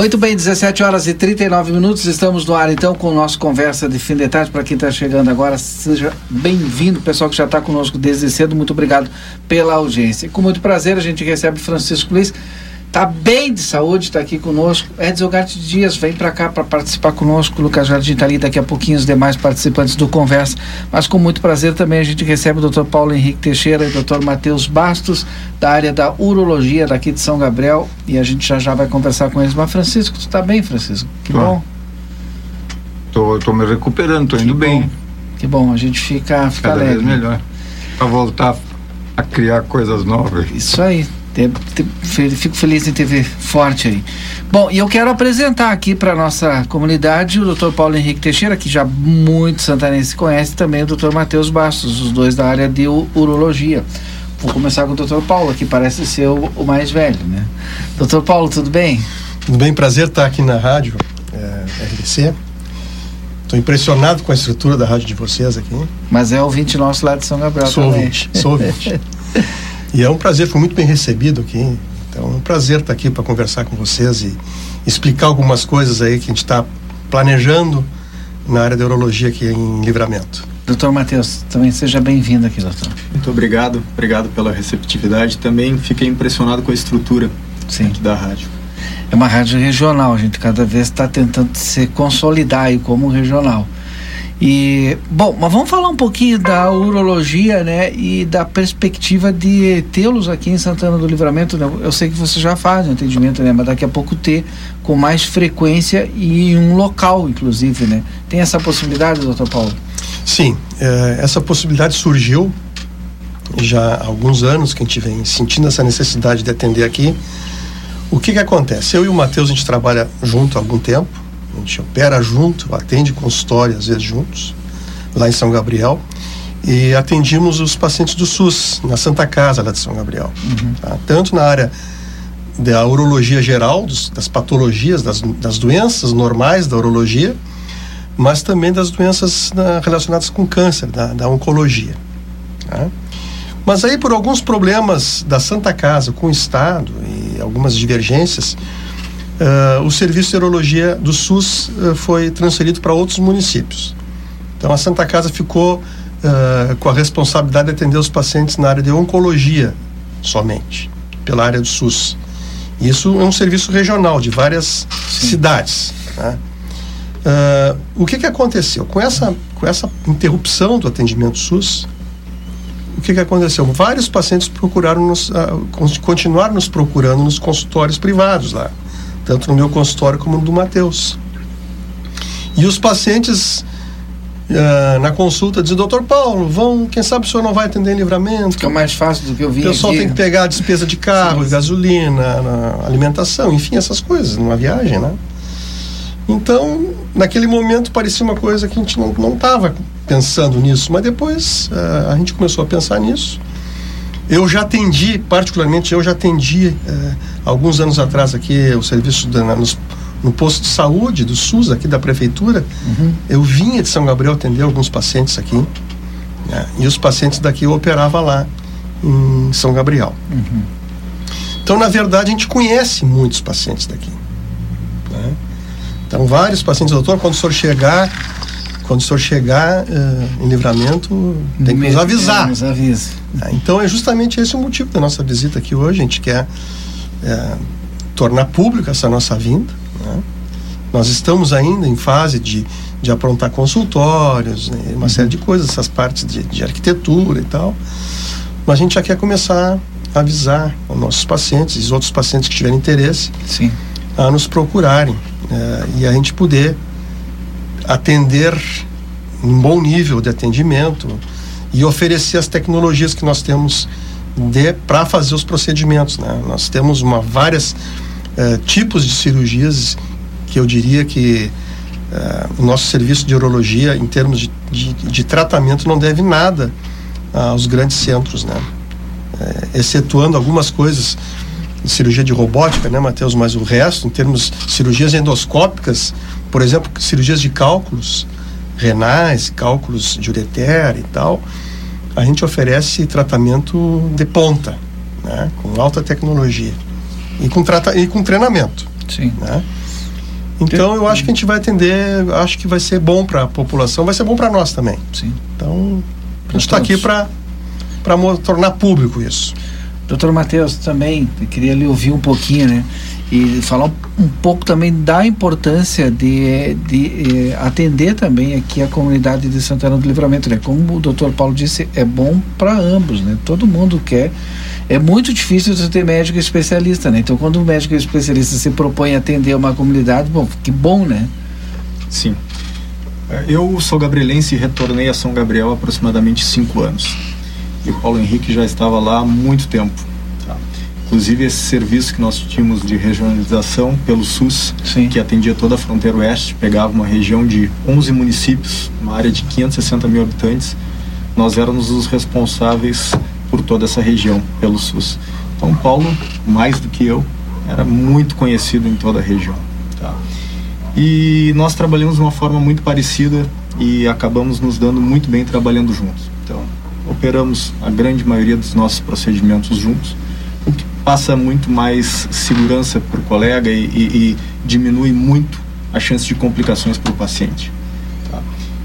Muito bem, 17 horas e 39 minutos. Estamos no ar então com o nosso conversa de fim de tarde. Para quem está chegando agora, seja bem-vindo. Pessoal que já está conosco desde cedo, muito obrigado pela audiência. Com muito prazer, a gente recebe Francisco Luiz Tá bem de saúde, está aqui conosco. Edson Garte Dias vem para cá para participar conosco. Lucas Jardim está ali daqui a pouquinho os demais participantes do Conversa. Mas com muito prazer também a gente recebe o Dr. Paulo Henrique Teixeira e o Dr. Matheus Bastos, da área da urologia daqui de São Gabriel. E a gente já já vai conversar com eles. Mas Francisco, tu está bem, Francisco? Que bom. Tô, tô me recuperando, tô indo que bem. Bom. Que bom, a gente fica, fica Cada leve. vez melhor. Para voltar a criar coisas novas. Isso aí. Fico feliz em te ver forte aí. Bom, e eu quero apresentar aqui para nossa comunidade o Dr. Paulo Henrique Teixeira, que já muito santanense conhece, também o Dr. Matheus Bastos, os dois da área de urologia. Vou começar com o Dr. Paulo, que parece ser o, o mais velho, né? Dr. Paulo, tudo bem? Tudo bem, prazer estar aqui na rádio é, RDC. Estou impressionado com a estrutura da rádio de vocês aqui. Mas é ouvinte nosso lá de São Gabriel sou também. Ouvinte, sou ouvinte. E é um prazer, fui muito bem recebido aqui. Então é um prazer estar aqui para conversar com vocês e explicar algumas coisas aí que a gente está planejando na área da urologia aqui em Livramento. Doutor Matheus, também seja bem-vindo aqui, doutor. Muito obrigado, obrigado pela receptividade. Também fiquei impressionado com a estrutura Sim. aqui da rádio. É uma rádio regional, a gente cada vez está tentando se consolidar aí como regional. E, bom, mas vamos falar um pouquinho da urologia, né, e da perspectiva de tê-los aqui em Santana do Livramento, né? Eu sei que você já faz um atendimento, né, mas daqui a pouco ter com mais frequência e em um local, inclusive, né? Tem essa possibilidade, doutor Paulo? Sim, é, essa possibilidade surgiu já há alguns anos que a gente vem sentindo essa necessidade de atender aqui. O que que acontece? Eu e o Matheus, a gente trabalha junto há algum tempo, a gente opera junto, atende consultório às vezes juntos, lá em São Gabriel. E atendimos os pacientes do SUS, na Santa Casa lá de São Gabriel. Uhum. Tá? Tanto na área da urologia geral, dos, das patologias, das, das, doenças normais da urologia, mas também das doenças na, relacionadas com câncer, da, da oncologia. Tá? Mas aí, por alguns problemas da Santa Casa com o Estado e algumas divergências, Uh, o serviço de urologia do SUS uh, foi transferido para outros municípios. Então a Santa Casa ficou uh, com a responsabilidade de atender os pacientes na área de oncologia somente, pela área do SUS. Isso é um serviço regional de várias Sim. cidades. Né? o que, que aconteceu? Com essa, com essa interrupção do atendimento SUS, o que, que aconteceu? Vários pacientes procuraram nos, continuaram nos procurando nos consultórios privados lá tanto no meu consultório como no do Matheus. E os pacientes uh, na consulta dizem, doutor Paulo, vão, quem sabe o senhor não vai atender em livramento? Fica mais fácil do que eu vi. O pessoal aqui. tem que pegar a despesa de carro, Sim. gasolina, alimentação, enfim, essas coisas, numa viagem, né? Então, naquele momento parecia uma coisa que a gente não estava pensando nisso, mas depois uh, a gente começou a pensar nisso. Eu já atendi, particularmente eu já atendi uh, alguns anos atrás aqui o serviço da, na, nos, no posto de saúde do SUS aqui da prefeitura. Uhum. Eu vinha de São Gabriel atender alguns pacientes aqui né? e os pacientes daqui eu operava lá em São Gabriel. Uhum. Então, na verdade, a gente conhece muitos pacientes daqui. Né? Então, vários pacientes, doutor, quando o senhor chegar, quando o senhor chegar uh, em livramento, tem que nos avisar. Nos avisa. Então é justamente esse o motivo da nossa visita aqui hoje. A gente quer é, tornar pública essa nossa vinda. Né? Nós estamos ainda em fase de, de aprontar consultórios, né? uma série de coisas, essas partes de, de arquitetura e tal. Mas a gente já quer começar a avisar os nossos pacientes e os outros pacientes que tiverem interesse Sim. a nos procurarem é, e a gente poder atender um bom nível de atendimento e oferecer as tecnologias que nós temos para fazer os procedimentos. Né? Nós temos uma, vários eh, tipos de cirurgias que eu diria que eh, o nosso serviço de urologia, em termos de, de, de tratamento, não deve nada aos grandes centros, né? Eh, excetuando algumas coisas de cirurgia de robótica, né, Matheus? Mas o resto, em termos de cirurgias endoscópicas, por exemplo, cirurgias de cálculos renais, cálculos de ureter e tal, a gente oferece tratamento de ponta, né, com alta tecnologia e com, trata e com treinamento. Sim. Né? Então eu acho que a gente vai atender, acho que vai ser bom para a população, vai ser bom para nós também. Sim. Então a gente está aqui para para tornar público isso. Doutor Matheus, também queria lhe ouvir um pouquinho, né? E falar um, pouco também da importância de, de eh, atender também aqui a comunidade de Santana do Livramento, né? Como o doutor Paulo disse, é bom para ambos, né? Todo mundo quer. É muito difícil você ter médico especialista, né? Então, quando o médico especialista se propõe a atender uma comunidade, bom, que bom, né? Sim. Eu sou gabrielense e retornei a São Gabriel há aproximadamente cinco anos e o Paulo Henrique já estava lá há muito tempo. Inclusive esse serviço que nós tínhamos de regionalização pelo SUS, Sim. que atendia toda a fronteira oeste, pegava uma região de 11 municípios, uma área de 560 mil habitantes, nós éramos os responsáveis por toda essa região pelo SUS. Então Paulo, mais do que eu, era muito conhecido em toda a região. Tá? E nós trabalhamos de uma forma muito parecida e acabamos nos dando muito bem trabalhando juntos. Então, operamos a grande maioria dos nossos procedimentos juntos, passa muito mais segurança para o colega e, e, e, diminui muito a chance de complicações para o paciente. Tá?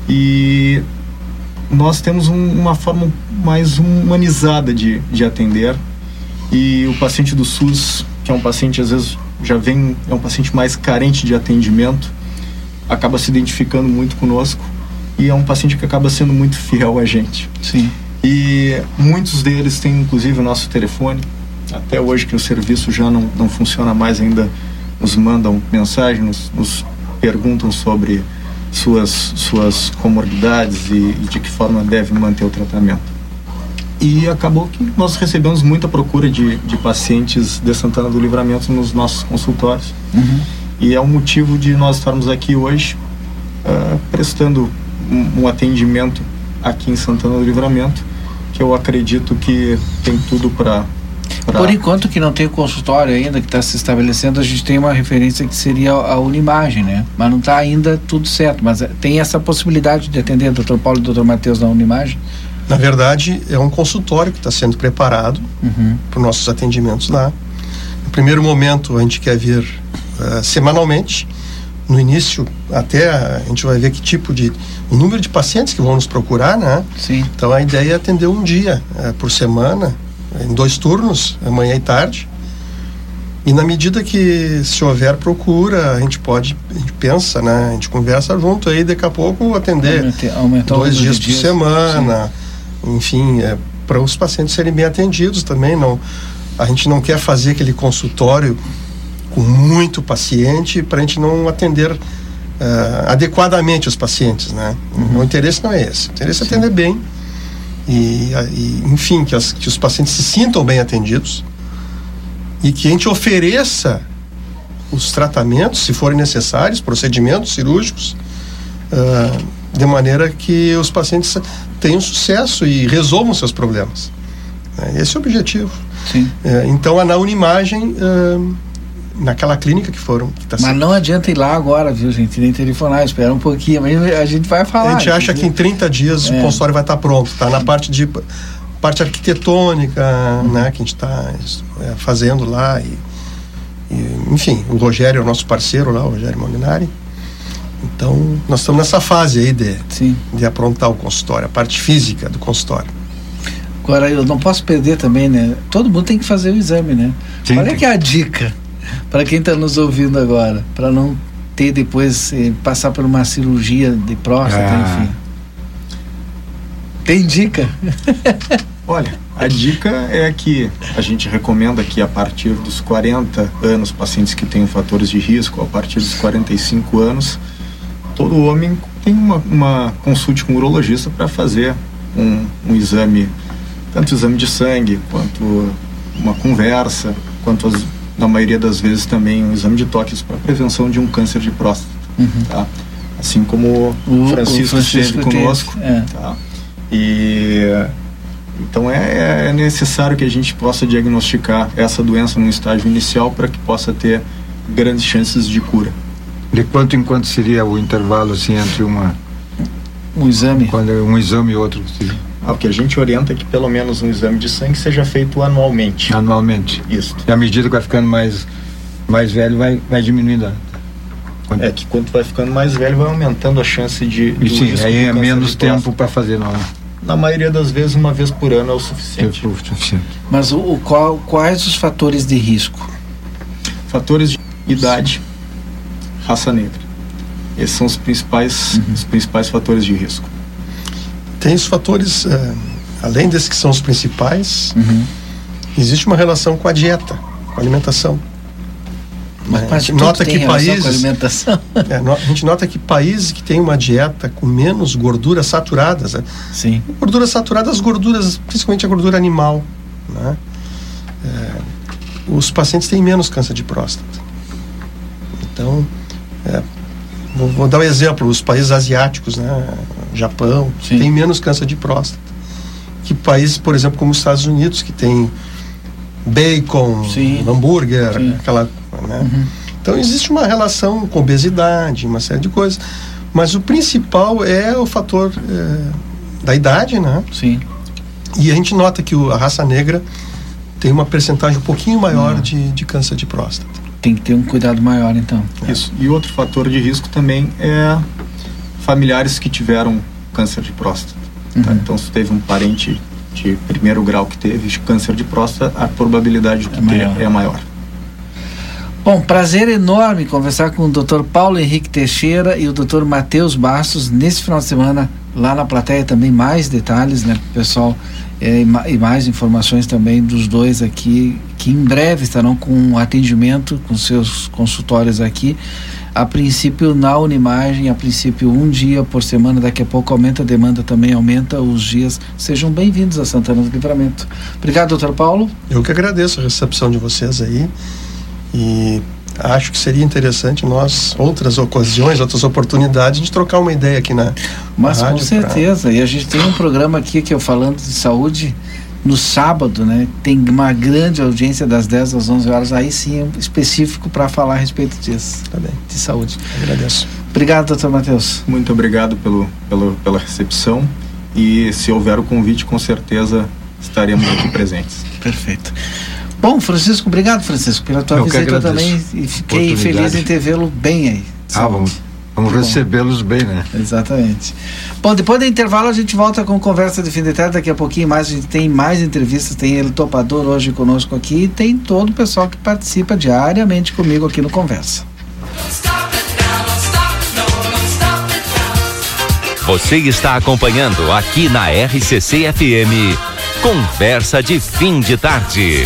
E nós temos um, uma forma mais humanizada de, de atender e o paciente do SUS, que é um paciente às vezes já vem, é um paciente mais carente de atendimento, acaba se identificando muito conosco e é um paciente que acaba sendo muito fiel a gente. Sim. E muitos deles têm inclusive o nosso telefone. Até hoje que o serviço já não, não funciona mais ainda, nos mandam mensagem, nos, nos perguntam sobre suas, suas comorbidades e, e, de que forma deve manter o tratamento. E acabou que nós recebemos muita procura de, de pacientes de Santana do Livramento nos nossos consultórios. Uhum. E é o motivo de nós estarmos aqui hoje uh, prestando um, um atendimento aqui em Santana do Livramento que eu acredito que tem tudo para Pra... Por enquanto que não tem consultório ainda que está se estabelecendo, a gente tem uma referência que seria a Unimagem, né? Mas não está ainda tudo certo. Mas eh, tem essa possibilidade de atender o Dr. Paulo e o Dr. Matheus na Unimagem? Na verdade, é um consultório que está sendo preparado uhum. para os nossos atendimentos lá. No primeiro momento, a gente quer vir uh, semanalmente. No início, até a gente vai ver que tipo de. o número de pacientes que vão nos procurar, né? Sim. Então a ideia é atender um dia uh, por semana, em dois turnos, manhã e tarde. E na medida que se houver procura, a gente pode, a gente pensa, né? A gente conversa junto aí, daqui a pouco atender Aumentar, aumentar dois dias dias, por semana. Sim. Enfim, é, para os pacientes serem bem atendidos também. Não, a gente não quer fazer aquele consultório com muito paciente para a gente não atender uh, adequadamente os pacientes, né? Uhum. O interesse não é esse. O interesse é atender bem e, e enfim, que, as, que os pacientes se sintam bem atendidos e que a gente ofereça os tratamentos, se forem necessários, procedimentos cirúrgicos, uh, de maneira que os pacientes tenham sucesso e resolvam seus problemas. Esse é o objetivo. Sim. Uh, então, a na Unimagem, uh, naquela clínica que foram. Que tá mas não adianta ir lá agora, viu, gente? Nem telefonar, espera um pouquinho, mas a gente vai falar. A gente acha que em 30 dias é. o consultório vai estar pronto, tá? Na parte de parte arquitetônica, uhum. né, que a gente está é, fazendo lá e, e, enfim, o Rogério é o nosso parceiro lá, o Rogério Molinari. Então, nós estamos nessa fase aí de, Sim. de aprontar o consultório, a parte física do consultório. Agora, eu não posso perder também, né? Todo mundo tem que fazer o exame, né? Sim, Olha que é a dica para quem está nos ouvindo agora, para não ter depois eh, passar por uma cirurgia de próstata, ah. enfim. Tem dica? Olha, a dica é que a gente recomenda que a partir dos 40 anos, pacientes que têm fatores de risco, a partir dos 45 anos, todo homem tem uma, uma consulte com um urologista para fazer um, um, exame, tanto exame de sangue, quanto uma conversa, quanto as, na maioria das vezes também um exame de toques para prevenção de um câncer de próstata. Uhum. Tá? Assim como o Francisco, esteve conosco. É. Tá? E então é, é, necessário que a gente possa diagnosticar essa doença num estágio inicial para que possa ter grandes chances de cura. De quanto em quanto seria o intervalo assim entre uma um exame? Quando é um exame e outro? Ah, o que a gente orienta é que pelo menos um exame de sangue seja feito anualmente. Anualmente. Isso. E à medida que vai ficando mais mais velho vai vai diminuindo. Quando... É que quando vai ficando mais velho vai aumentando a chance de. E sim, aí é menos tempo para fazer não. Na maioria das vezes uma vez por ano é o suficiente. É o suficiente. Mas o, o qual, quais os fatores de risco? Fatores de idade, raça negra. Esses são os principais, uhum. os principais fatores de risco. Tem os fatores, uh, além desses que são os principais, uhum. existe uma relação com a dieta, com a alimentação. Mas a gente nota que países. É, no, a gente nota que países que têm uma dieta com menos gorduras saturadas, né? sim, gorduras saturadas, gorduras, principalmente a gordura animal, né? É, os pacientes têm menos câncer de próstata. Então, é, vou, vou, dar um exemplo: os países asiáticos, né? Japão, Sim. tem menos câncer de próstata. Que países, por exemplo, como os Estados Unidos, que tem bacon, Sim. hambúrguer, Sim. aquela. Né? Uhum. Então existe uma relação com obesidade, uma série de coisas. Mas o principal é o fator é, da idade, né? Sim. E a gente nota que o, a raça negra tem uma percentagem um pouquinho maior uhum. de, de câncer de próstata tem que ter um cuidado maior, então. Isso. E outro fator de risco também é familiares que tiveram câncer de próstata. Tá? Uhum. Tá? Então, se teve um parente de primeiro grau que teve câncer de próstata, a probabilidade de é maior. é maior. Bom, prazer enorme conversar com o Dr. Paulo Henrique Teixeira e o Dr. Matheus Bastos nesse final de semana lá na plateia também mais detalhes, né, pessoal é, e mais informações também dos dois aqui, que em breve estarão com atendimento com seus consultórios aqui. A princípio na Unimagem, a princípio um dia por semana, daqui a pouco aumenta a demanda também, aumenta os dias. Sejam bem-vindos a Santana do Livramento. Obrigado, doutor Paulo. Eu que agradeço a recepção de vocês aí e acho que seria interessante nós, outras ocasiões, outras oportunidades, de trocar uma ideia aqui na Mas na com certeza, pra... e a gente tem um programa aqui que eu falando de saúde no sábado, né? Tem uma grande audiência das 10 às 11 horas, aí sim específico para falar a respeito disso. Tá bem. De saúde. Agradeço. Obrigado, doutor Matheus. Muito obrigado pelo, pelo, pela recepção e se houver o convite, com certeza estaremos aqui presentes. Perfeito. Bom, Francisco, obrigado, Francisco, pela tua Eu visita também. E fiquei feliz em ter vê-lo bem aí. Ah, vamos, vamos recebê-los bem, né? Exatamente. Bom, depois do intervalo a gente volta com conversa de fim de tarde. Daqui a pouquinho mais a gente tem mais entrevistas. Tem ele topador hoje conosco aqui e tem todo o pessoal que participa diariamente comigo aqui no Conversa. Você está acompanhando aqui na RCC FM. Conversa de fim de tarde.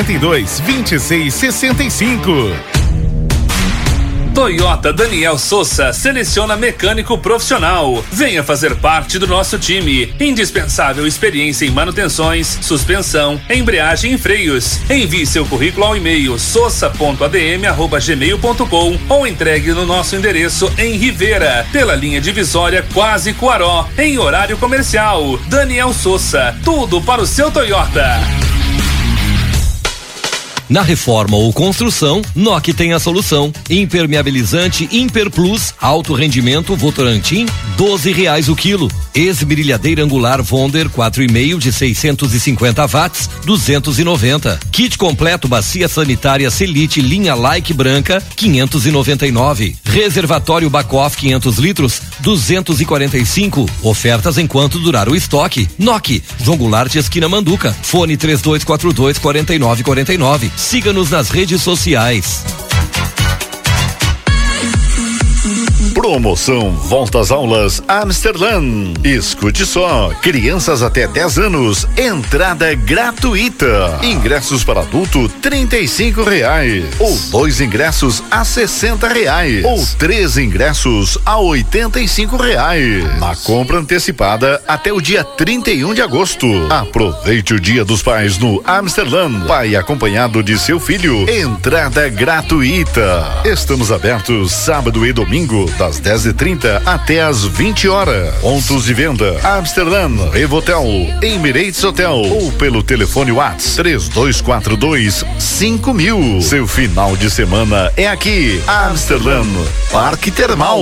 42 26 65. Toyota Daniel Souza seleciona mecânico profissional. Venha fazer parte do nosso time. Indispensável experiência em manutenções, suspensão, embreagem e freios. Envie seu currículo ao e-mail sousa.adm@gmail.com ou entregue no nosso endereço em Rivera, pela linha divisória Quase Cuaró, em horário comercial. Daniel Souza, tudo para o seu Toyota. Na reforma ou construção, NOC tem a solução. Impermeabilizante Imper Plus, alto rendimento Votorantim, 12 reais o quilo. Esmerilhadeira angular Vonder 4,5 de 650 watts, 290. Kit completo bacia sanitária Selite linha Like branca, 599. Reservatório Bacoff 500 litros, 245. Ofertas enquanto durar o estoque. NOC, João Goulart esquina Manduca. Fone 3242 4949. Siga-nos nas redes sociais. Promoção Volta às Aulas Amsterdã. Escute só, crianças até 10 anos, entrada gratuita. Ingressos para adulto trinta e cinco reais. Ou dois ingressos a sessenta reais. Ou três ingressos a oitenta e cinco reais. Na compra antecipada até o dia 31 de agosto. Aproveite o Dia dos Pais no Amsterdã. Pai acompanhado de seu filho. Entrada gratuita. Estamos abertos sábado e domingo das das 10 e 30 até as 20 horas. Pontos de venda: Amsterdã, Revotel, Emirates Hotel ou pelo telefone Whats 3242 5000. Seu final de semana é aqui, Amsterdã, Parque Termal.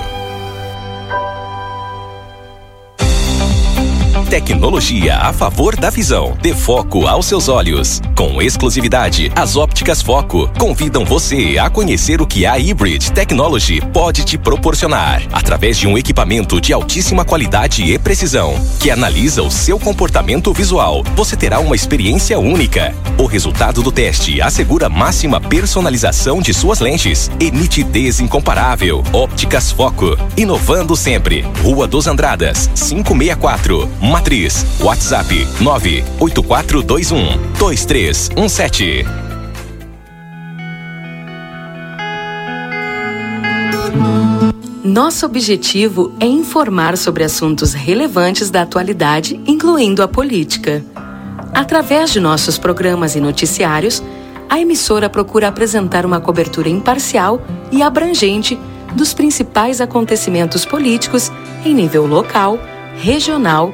Tecnologia a favor da visão. Dê foco aos seus olhos. Com exclusividade, as ópticas Foco convidam você a conhecer o que a Hybrid Technology pode te proporcionar. Através de um equipamento de altíssima qualidade e precisão, que analisa o seu comportamento visual, você terá uma experiência única. O resultado do teste assegura máxima personalização de suas lentes e nitidez incomparável. Ópticas Foco, inovando sempre. Rua dos Andradas, 564. Matriz. WhatsApp 98421 2317. Nosso objetivo é informar sobre assuntos relevantes da atualidade, incluindo a política. Através de nossos programas e noticiários, a emissora procura apresentar uma cobertura imparcial e abrangente dos principais acontecimentos políticos em nível local, regional,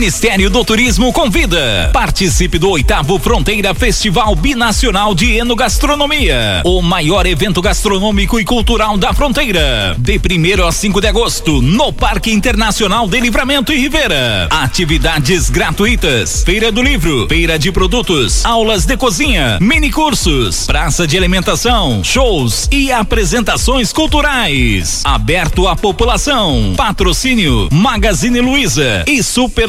Ministério do Turismo convida. Participe do oitavo Fronteira Festival Binacional de Enogastronomia, o maior evento gastronômico e cultural da fronteira. De 1 a 5 de agosto, no Parque Internacional de Livramento e Rivera. Atividades gratuitas: Feira do Livro, Feira de Produtos, aulas de cozinha, mini cursos, praça de alimentação, shows e apresentações culturais. Aberto à população. Patrocínio Magazine Luiza e Super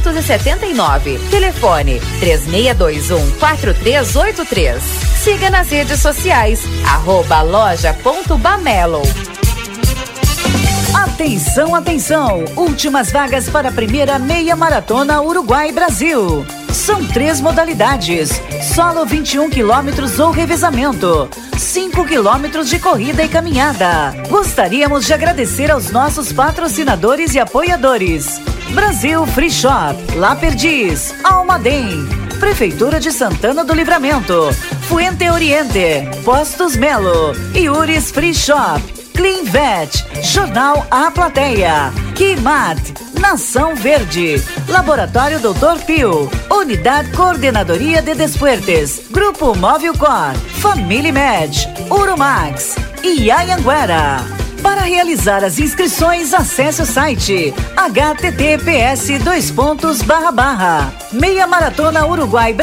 379. Telefone 3621 4383. Siga nas redes sociais, arroba loja.bamelo. Atenção, atenção! Últimas vagas para a primeira meia maratona Uruguai-Brasil. São três modalidades: solo 21 quilômetros ou revezamento, 5 quilômetros de corrida e caminhada. Gostaríamos de agradecer aos nossos patrocinadores e apoiadores. Brasil Free Shop, La Perdiz, Almaden, Prefeitura de Santana do Livramento, Fuente Oriente, Postos Melo, Iures Free Shop, Clean Vet, Jornal A Plateia, Kimat, Nação Verde, Laboratório Doutor Pio, Unidade Coordenadoria de Despuertes, Grupo Móvel Cor, Família Med, Urumax. E Ayanguera. Para realizar as inscrições, acesse o site https dois pontos barra barra meia maratona uruguai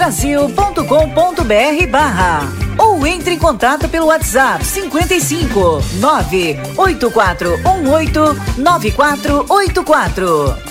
barra ou entre em contato pelo WhatsApp 55 98418 9484.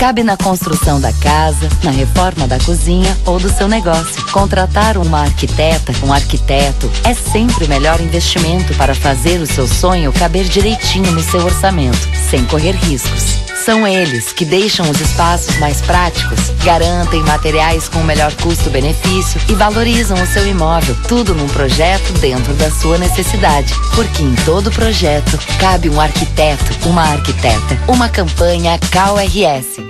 Cabe na construção da casa, na reforma da cozinha ou do seu negócio. Contratar uma arquiteta, um arquiteto, é sempre o melhor investimento para fazer o seu sonho caber direitinho no seu orçamento, sem correr riscos. São eles que deixam os espaços mais práticos, garantem materiais com o melhor custo-benefício e valorizam o seu imóvel. Tudo num projeto dentro da sua necessidade. Porque em todo projeto cabe um arquiteto, uma arquiteta. Uma campanha KRS.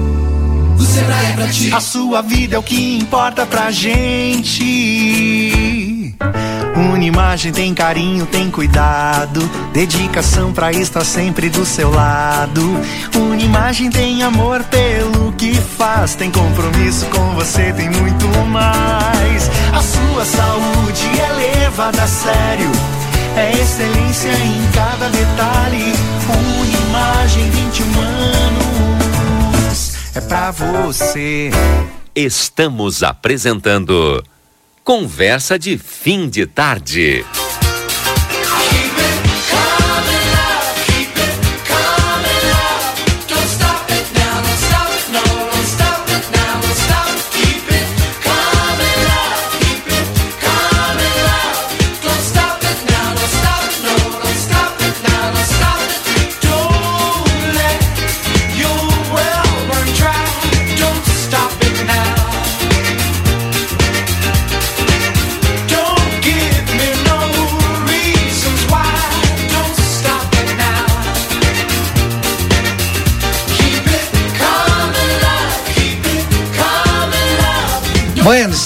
Sebrae é pra ti. A sua vida é o que importa pra gente. Unimagem tem carinho, tem cuidado, dedicação pra estar sempre do seu lado. Unimagem tem amor pelo que faz, tem compromisso com você, tem muito mais. A sua saúde é levada a sério, é excelência em cada detalhe. Unimagem 21 anos é pra você. Estamos apresentando Conversa de Fim de Tarde.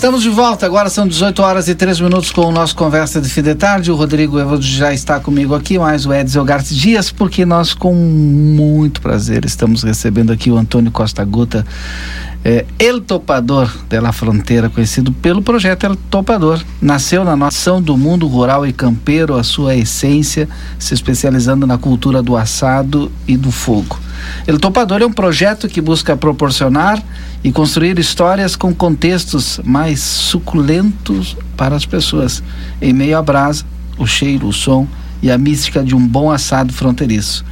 Estamos de volta. Agora são 18 horas e 3 minutos com o nosso Conversa de Fim de Tarde. O Rodrigo Evandro já está comigo aqui, mais o Edson Gartes Dias, porque nós, com muito prazer, estamos recebendo aqui o Antônio Costa Guta, é, El Topador da Fronteira, conhecido pelo projeto El Topador. Nasceu na nação do mundo rural e campeiro, a sua essência, se especializando na cultura do assado e do fogo. El Topador é um projeto que busca proporcionar e construir histórias com contextos mais suculentos para as pessoas, em meio à brasa, o cheiro, o som e a mística de um bom assado fronteiriço.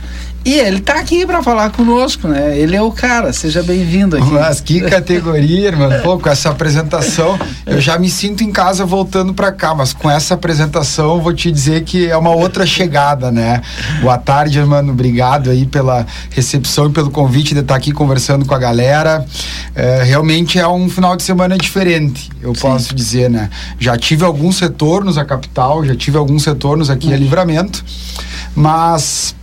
E ele tá aqui para falar conosco, né? Ele é o cara, seja bem-vindo aqui. Mas que categoria, irmão. Pô, com essa apresentação, eu já me sinto em casa voltando para cá, mas com essa apresentação, vou te dizer que é uma outra chegada, né? Boa tarde, mano. Obrigado aí pela recepção e pelo convite de estar aqui conversando com a galera. É, realmente é um final de semana diferente, eu Sim. posso dizer, né? Já tive alguns retornos à capital, já tive alguns retornos aqui uhum. a Livramento, mas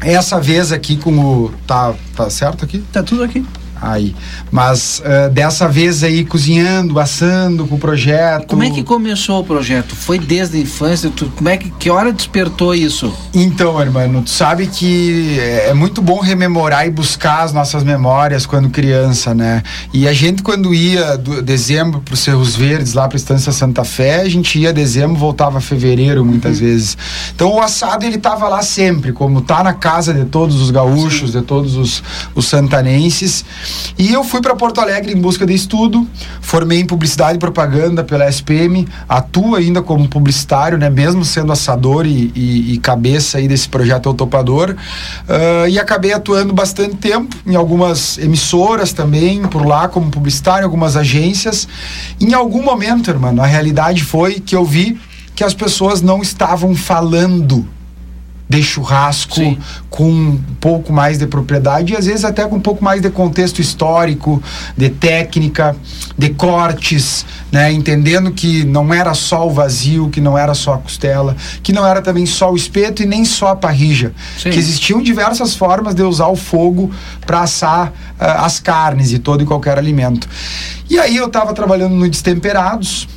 essa vez aqui com o. Tá, tá certo aqui? Tá tudo aqui aí. Mas uh, dessa vez aí cozinhando, assando com o projeto. Como é que começou o projeto? Foi desde a infância? Tu, como é que, que hora despertou isso? Então, irmão, tu sabe que é muito bom rememorar e buscar as nossas memórias quando criança, né? E a gente quando ia do dezembro para os Cerros Verdes, lá para a Estância Santa Fé, a gente ia dezembro, voltava fevereiro muitas uhum. vezes. Então o assado ele tava lá sempre, como tá na casa de todos os gaúchos, Sim. de todos os, os santanenses. E eu fui para Porto Alegre em busca de estudo, formei em publicidade e propaganda pela SPM, atuo ainda como publicitário, né, mesmo sendo assador e, e, e cabeça aí desse projeto Eu Topador, uh, e acabei atuando bastante tempo em algumas emissoras também, por lá como publicitário, algumas agências. Em algum momento, irmão, a realidade foi que eu vi que as pessoas não estavam falando de churrasco Sim. com um pouco mais de propriedade e às vezes até com um pouco mais de contexto histórico, de técnica, de cortes, né? entendendo que não era só o vazio, que não era só a costela, que não era também só o espeto e nem só a parrija, Sim. que existiam diversas formas de usar o fogo para assar uh, as carnes e todo e qualquer alimento. E aí eu estava trabalhando no Destemperados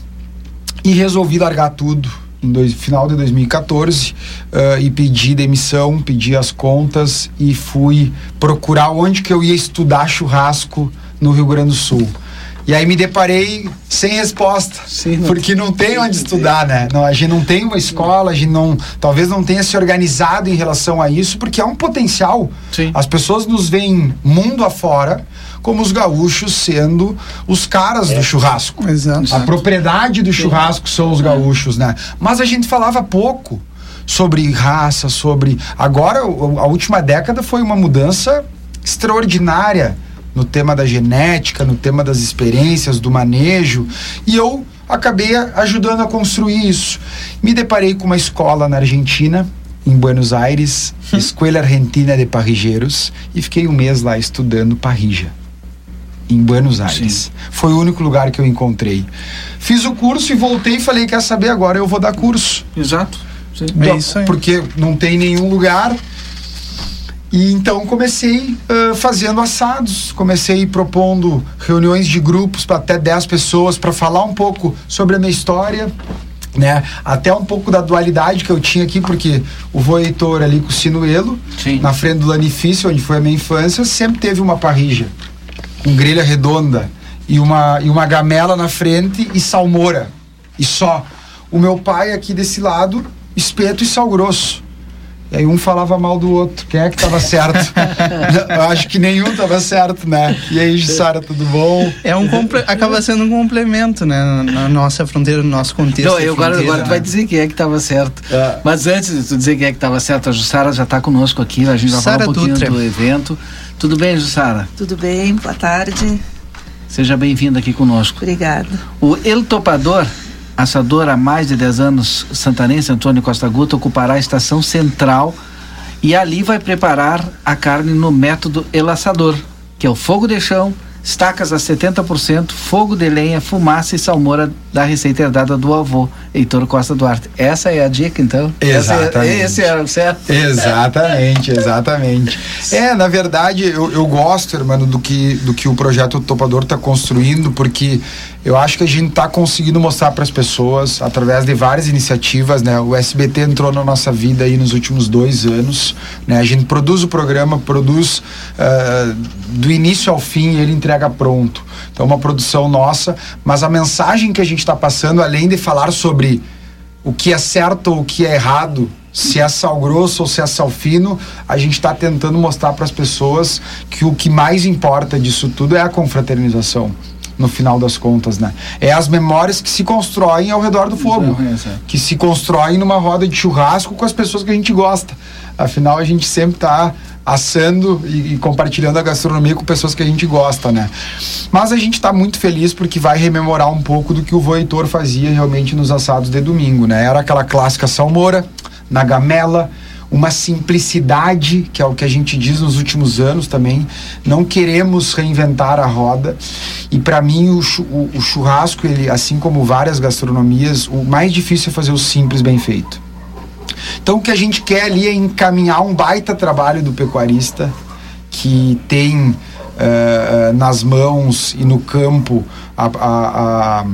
e resolvi largar tudo em dois, final de 2014 uh, e pedi demissão, pedi as contas e fui procurar onde que eu ia estudar churrasco no Rio Grande do Sul. E aí me deparei sem resposta, Sim, não porque não tem onde estudar, né? Não, a gente não tem uma escola, a gente não, talvez não tenha se organizado em relação a isso, porque é um potencial. Sim. As pessoas nos veem mundo afora como os gaúchos sendo os caras é. do churrasco. Exato. A propriedade do churrasco são os gaúchos, né? Mas a gente falava pouco sobre raça, sobre. Agora, a última década foi uma mudança extraordinária no tema da genética, no tema das experiências, do manejo, e eu acabei ajudando a construir isso. Me deparei com uma escola na Argentina, em Buenos Aires, Escola Argentina de Parrilleiros, e fiquei um mês lá estudando parrija em Buenos Aires. Sim. Foi o único lugar que eu encontrei. Fiz o curso e voltei e falei: quer saber agora? Eu vou dar curso. Exato. Sim. É isso aí. Porque não tem nenhum lugar. E então comecei uh, fazendo assados, comecei propondo reuniões de grupos para até 10 pessoas para falar um pouco sobre a minha história, né? Até um pouco da dualidade que eu tinha aqui, porque o vô Heitor ali com o Sinuelo, Sim. na frente do Lanifício, onde foi a minha infância, sempre teve uma parrija com grelha redonda e uma, e uma gamela na frente e salmoura. E só. O meu pai aqui desse lado, espeto e sal grosso. E aí um falava mal do outro. Quem é que estava certo? Eu acho que nenhum estava certo, né? E aí, Jussara, tudo bom? É um acaba sendo um complemento, né? Na nossa fronteira, no nosso contexto. Não, eu agora, agora tu vai dizer quem é que estava certo. É. Mas antes de tu dizer quem é que estava certo, a Jussara já está conosco aqui. A gente vai falar um pouquinho Dutra. do evento. Tudo bem, Jussara? Tudo bem, boa tarde. Seja bem-vinda aqui conosco. Obrigada. O El Topador assador há mais de 10 anos, santanense Antônio Costa Guta, ocupará a estação central e ali vai preparar a carne no método elassador, que é o fogo de chão, estacas a 70%, fogo de lenha, fumaça e salmoura da receita herdada do avô, Heitor Costa Duarte. Essa é a dica, então? Exatamente. É, esse é o certo? Exatamente, exatamente. É, na verdade, eu, eu gosto, irmão, do que, do que o projeto Topador está construindo, porque eu acho que a gente está conseguindo mostrar para as pessoas, através de várias iniciativas, né? O SBT entrou na nossa vida aí nos últimos dois anos, né? A gente produz o programa, produz uh, do início ao fim, ele entrega pronto. Então, é uma produção nossa, mas a mensagem que a gente está passando, além de falar sobre o que é certo ou o que é errado, se é sal grosso ou se é sal fino, a gente está tentando mostrar para as pessoas que o que mais importa disso tudo é a confraternização no final das contas, né? É as memórias que se constroem ao redor do fogo, é, que se constroem numa roda de churrasco com as pessoas que a gente gosta. Afinal, a gente sempre está assando e, e, compartilhando a gastronomia com pessoas que a gente gosta, né? Mas a gente está muito feliz porque vai rememorar um pouco do que o Voitor fazia realmente nos assados de domingo, né? Era aquela clássica salmoura, na gamela, uma simplicidade, que é o que a gente diz nos últimos anos também. Não queremos reinventar a roda. E para mim, o, o, o, churrasco, ele, assim como várias gastronomias, o mais difícil é fazer o simples bem feito. Então, o que a gente quer ali é encaminhar um baita trabalho do pecuarista que tem uh, nas mãos e no campo a, a, a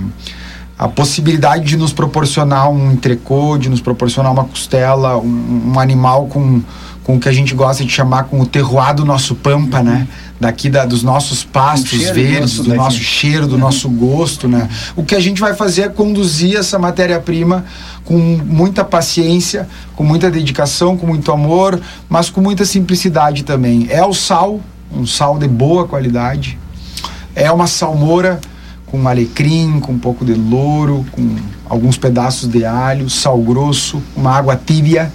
a possibilidade de nos proporcionar um entrecô, de nos proporcionar uma costela, um, um animal com, com o que a gente gosta de chamar com o terroir do nosso pampa, uhum. né? Daqui da, dos nossos pastos verdes, do, do nosso cheiro, do uhum. nosso gosto, né? O que a gente vai fazer é conduzir essa matéria-prima com muita paciência, com muita dedicação, com muito amor, mas com muita simplicidade também. É o sal, um sal de boa qualidade. É uma salmoura com alecrim, com um pouco de louro, com alguns pedaços de alho, sal grosso, uma água tibia.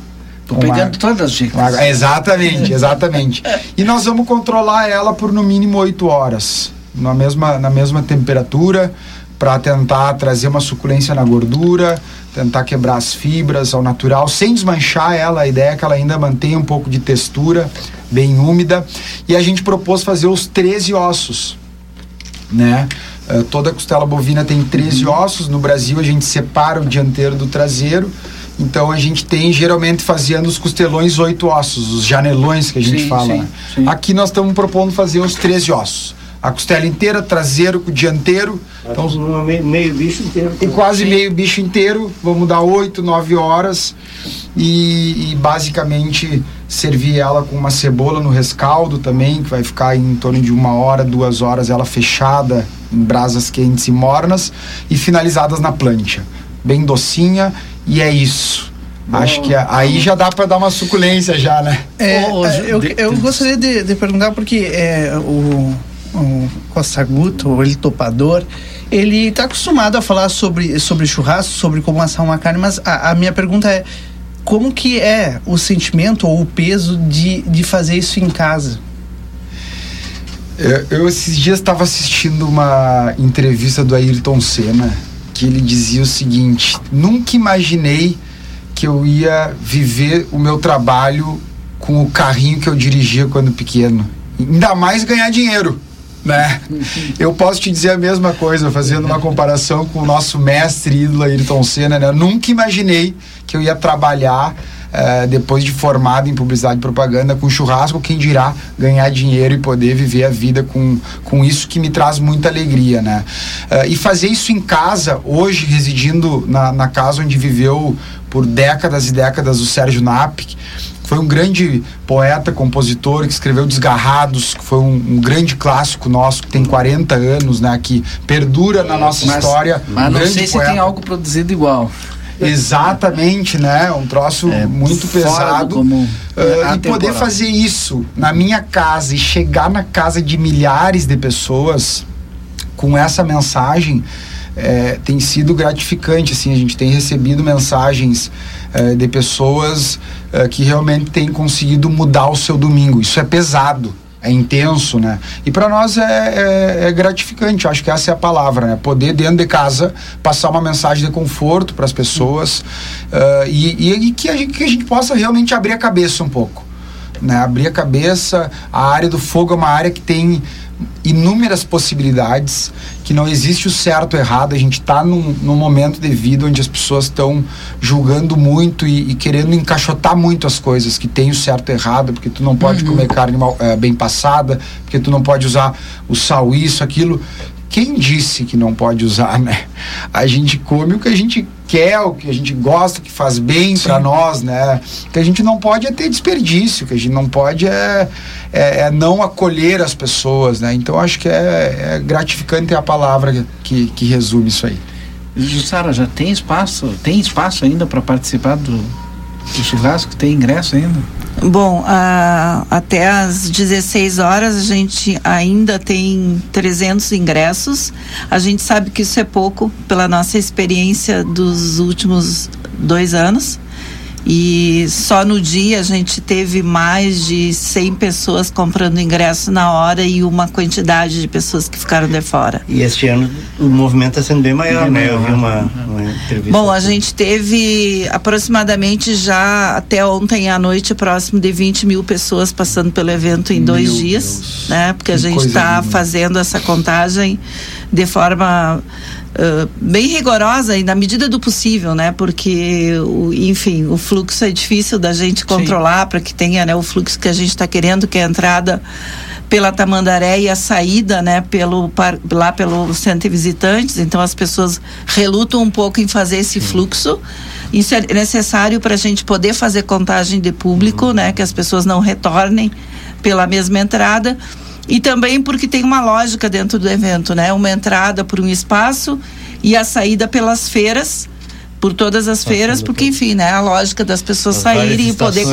Tô pegando todas as dicas. Exatamente, exatamente. e nós vamos controlar ela por no mínimo 8 horas, na mesma, na mesma temperatura, para tentar trazer uma suculência na gordura, tentar quebrar as fibras ao natural, sem desmanchar ela. A ideia é que ela ainda mantenha um pouco de textura, bem úmida. E a gente propôs fazer os 13 ossos, né? Uh, toda costela bovina tem 13 uhum. ossos. No Brasil, a gente separa o dianteiro do traseiro. Então, a gente tem, geralmente, fazendo os costelões, oito ossos, os janelões que a gente sim, fala. Sim, sim. Aqui nós estamos propondo fazer os 13 ossos. A costela inteira, traseiro com dianteiro. Então, meio, meio bicho inteiro. Tem quase meio bicho inteiro. Vamos dar 8, 9 horas. E, e basicamente servir ela com uma cebola no rescaldo também, que vai ficar em torno de uma hora, duas horas, ela fechada em brasas quentes e mornas e finalizadas na plancha. Bem docinha e é isso. Bom, Acho que aí já dá para dar uma suculência já, né? É, é eu, eu gostaria de, de perguntar porque é, o, o Costa Guto, o ele topador, ele está acostumado a falar sobre, sobre churrasco, sobre como assar uma carne, mas a, a minha pergunta é como que é o sentimento ou o peso de, de fazer isso em casa? Eu, eu esses dias estava assistindo uma entrevista do Ayrton Senna que ele dizia o seguinte: nunca imaginei que eu ia viver o meu trabalho com o carrinho que eu dirigia quando pequeno. Ainda mais ganhar dinheiro. Né? Eu posso te dizer a mesma coisa, fazendo uma comparação com o nosso mestre ídolo Ayrton Senna. Né? Eu nunca imaginei que eu ia trabalhar uh, depois de formado em publicidade e propaganda com churrasco, quem dirá ganhar dinheiro e poder viver a vida com, com isso que me traz muita alegria, né? Uh, e fazer isso em casa, hoje residindo na, na casa onde viveu por décadas e décadas o Sérgio Napik, foi um grande poeta, compositor que escreveu Desgarrados, que foi um, um, grande clássico nosso, que tem 40 anos, né? Que perdura na nossa mas, história. Mas um não sei poeta. se tem algo produzido igual. Exatamente, né? Um troço é, muito pesado. Uh, e poder fazer isso na minha casa e chegar na casa de milhares de pessoas com essa mensagem é, tem sido gratificante. Assim, a gente tem recebido mensagens é, de pessoas é, que realmente têm conseguido mudar o seu domingo. Isso é pesado é intenso, né? E para nós é, é, é, gratificante, acho que essa é a palavra, né? Poder dentro de casa passar uma mensagem de conforto para as pessoas uh, e, e, e, que, a gente, que a gente possa realmente abrir a cabeça um pouco, né? Abrir a cabeça, a área do fogo é uma área que tem inúmeras possibilidades, que não existe o certo ou errado, a gente está num, num, momento de vida onde as pessoas estão julgando muito e, e, querendo encaixotar muito as coisas, que tem o certo e errado, porque tu não pode uhum. comer carne mal, é, bem passada, porque tu não pode usar o sal, isso, aquilo. Quem disse que não pode usar, né? A gente come o que a gente quer, o que a gente gosta, que faz bem para nós, né? O que a gente não pode é ter desperdício, o que a gente não pode é, é, é não acolher as pessoas, né? Então acho que é, é gratificante a palavra que, que resume isso aí. Jussara, já tem espaço? Tem espaço ainda para participar do, do churrasco? Tem ingresso ainda? Bom, a, até às 16 horas a gente ainda tem 300 ingressos. A gente sabe que isso é pouco pela nossa experiência dos últimos dois anos. E só no dia a gente teve mais de 100 pessoas comprando ingresso na hora e uma quantidade de pessoas que ficaram de fora. E este ano o movimento está sendo bem maior, né? Eu vi uma, uma entrevista. Bom, a gente teve aproximadamente já até ontem à noite próximo de 20 mil pessoas passando pelo evento em dois Meu dias, Deus. né? Porque a Que gente coisa está fazendo essa contagem de forma bem rigorosa e na medida do possível, né? Porque, o, enfim, o fluxo é difícil da gente controlar para que tenha né, o fluxo que a gente está querendo, que é a entrada pela Tamandaré e a saída, né, pelo lá pelo centro de visitantes. Então as pessoas relutam um pouco em fazer esse fluxo. Isso é necessário para a gente poder fazer contagem de público, né, que as pessoas não retornem pela mesma entrada. E também porque tem uma lógica dentro do evento, né? Uma entrada por um espaço e a saída pelas feiras, por todas as feiras, porque enfim, né? A lógica das pessoas As saírem e poder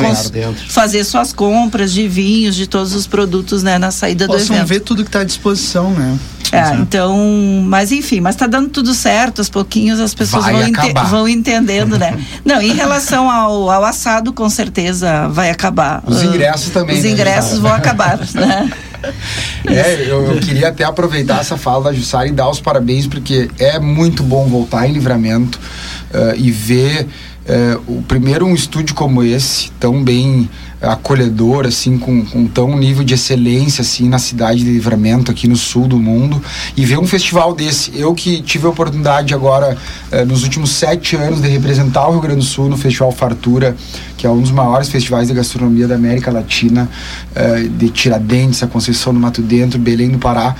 fazer suas compras de vinhos, de todos os produtos, né? Na saída do Possam evento. ver tudo que está à disposição, né? É, então, mas enfim, mas tá dando tudo certo, aos pouquinhos as pessoas vão, ente- vão entendendo, né? Não, em relação ao, ao assado, com certeza vai acabar. Os Ah, ingressos também, Os né, ingressos Jussara? vão acabar, né? É, eu, eu queria até aproveitar essa fala da Jussara e dar os parabéns, porque é muito bom voltar em livramento eh, e ver eh, o primeiro um estúdio como esse, tão bem acolhedor, assim, com, com tão nível de excelência, assim, na cidade de livramento, aqui no sul do mundo, e ver um festival desse. Eu que tive a oportunidade agora, eh, nos últimos sete anos, de representar o Rio Grande do Sul no Festival Fartura, que é um dos maiores festivais de gastronomia da América Latina, eh, de Tiradentes, a Conceição do Mato Dentro, Belém do Pará.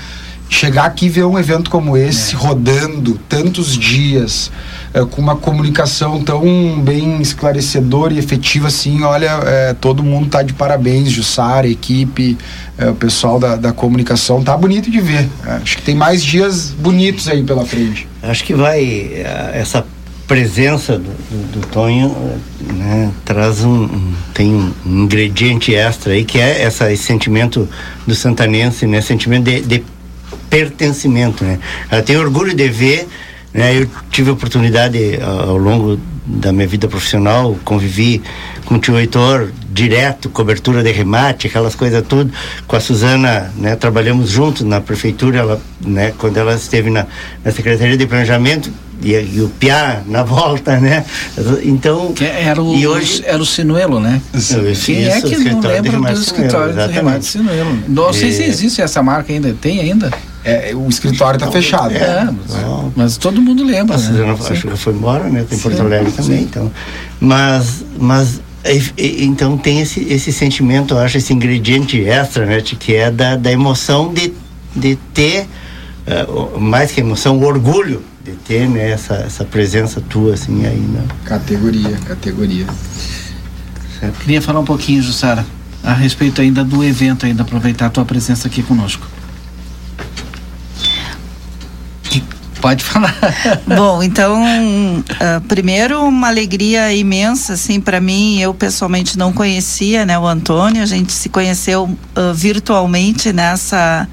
Chegar aqui e ver um evento como esse, rodando tantos dias, eh, com uma comunicação tão bem esclarecedora e efetiva assim, olha, eh, todo mundo tá de parabéns, Jussara, equipe, eh, o pessoal da, da comunicação, tá bonito de ver. Acho que tem mais dias bonitos aí pela frente. Acho que vai essa presença do, do, do Tonho né, traz um, um- tem um ingrediente extra aí que é essa, esse sentimento do santanense, né, sentimento de, de pertencimento, né. Ela tem orgulho de ver, né, eu tive oportunidade ao ao longo da minha vida profissional, convivi com o tio Heitor direto, cobertura de remate, aquelas coisas tudo, com a Suzana, né, trabalhamos juntos na prefeitura, ela, né, quando ela esteve na, na Secretaria de Planejamento, e, e o Piá na volta, né? Então. Era o, e hoje, era o Sinuelo, né? Isso, Quem é que o não escritório de lembra do remate escritório Sinuelo, de remate Sinuelo? Não sei se É. existe essa marca ainda. Tem ainda? É, o escritório tá fechado. É, mas, mas todo mundo lembra. A né? Suzana acho que foi embora, né? Tem Sim, Porto Alegre também, sim. então. Mas, mas então tem esse, esse sentimento, eu acho, esse ingrediente extra, né? Que é da, da emoção de, de ter, o- mais que emoção, o orgulho de ter né, essa, essa presença tua, assim, aí, né? Categoria, categoria. Queria falar um pouquinho, Jussara, a respeito ainda do evento, ainda aproveitar a tua presença aqui conosco. Pode falar. Bom, então, ah, primeiro uma alegria imensa, assim, para mim. Eu pessoalmente não conhecia, né, o Antônio. A gente se conheceu ah, virtualmente nessa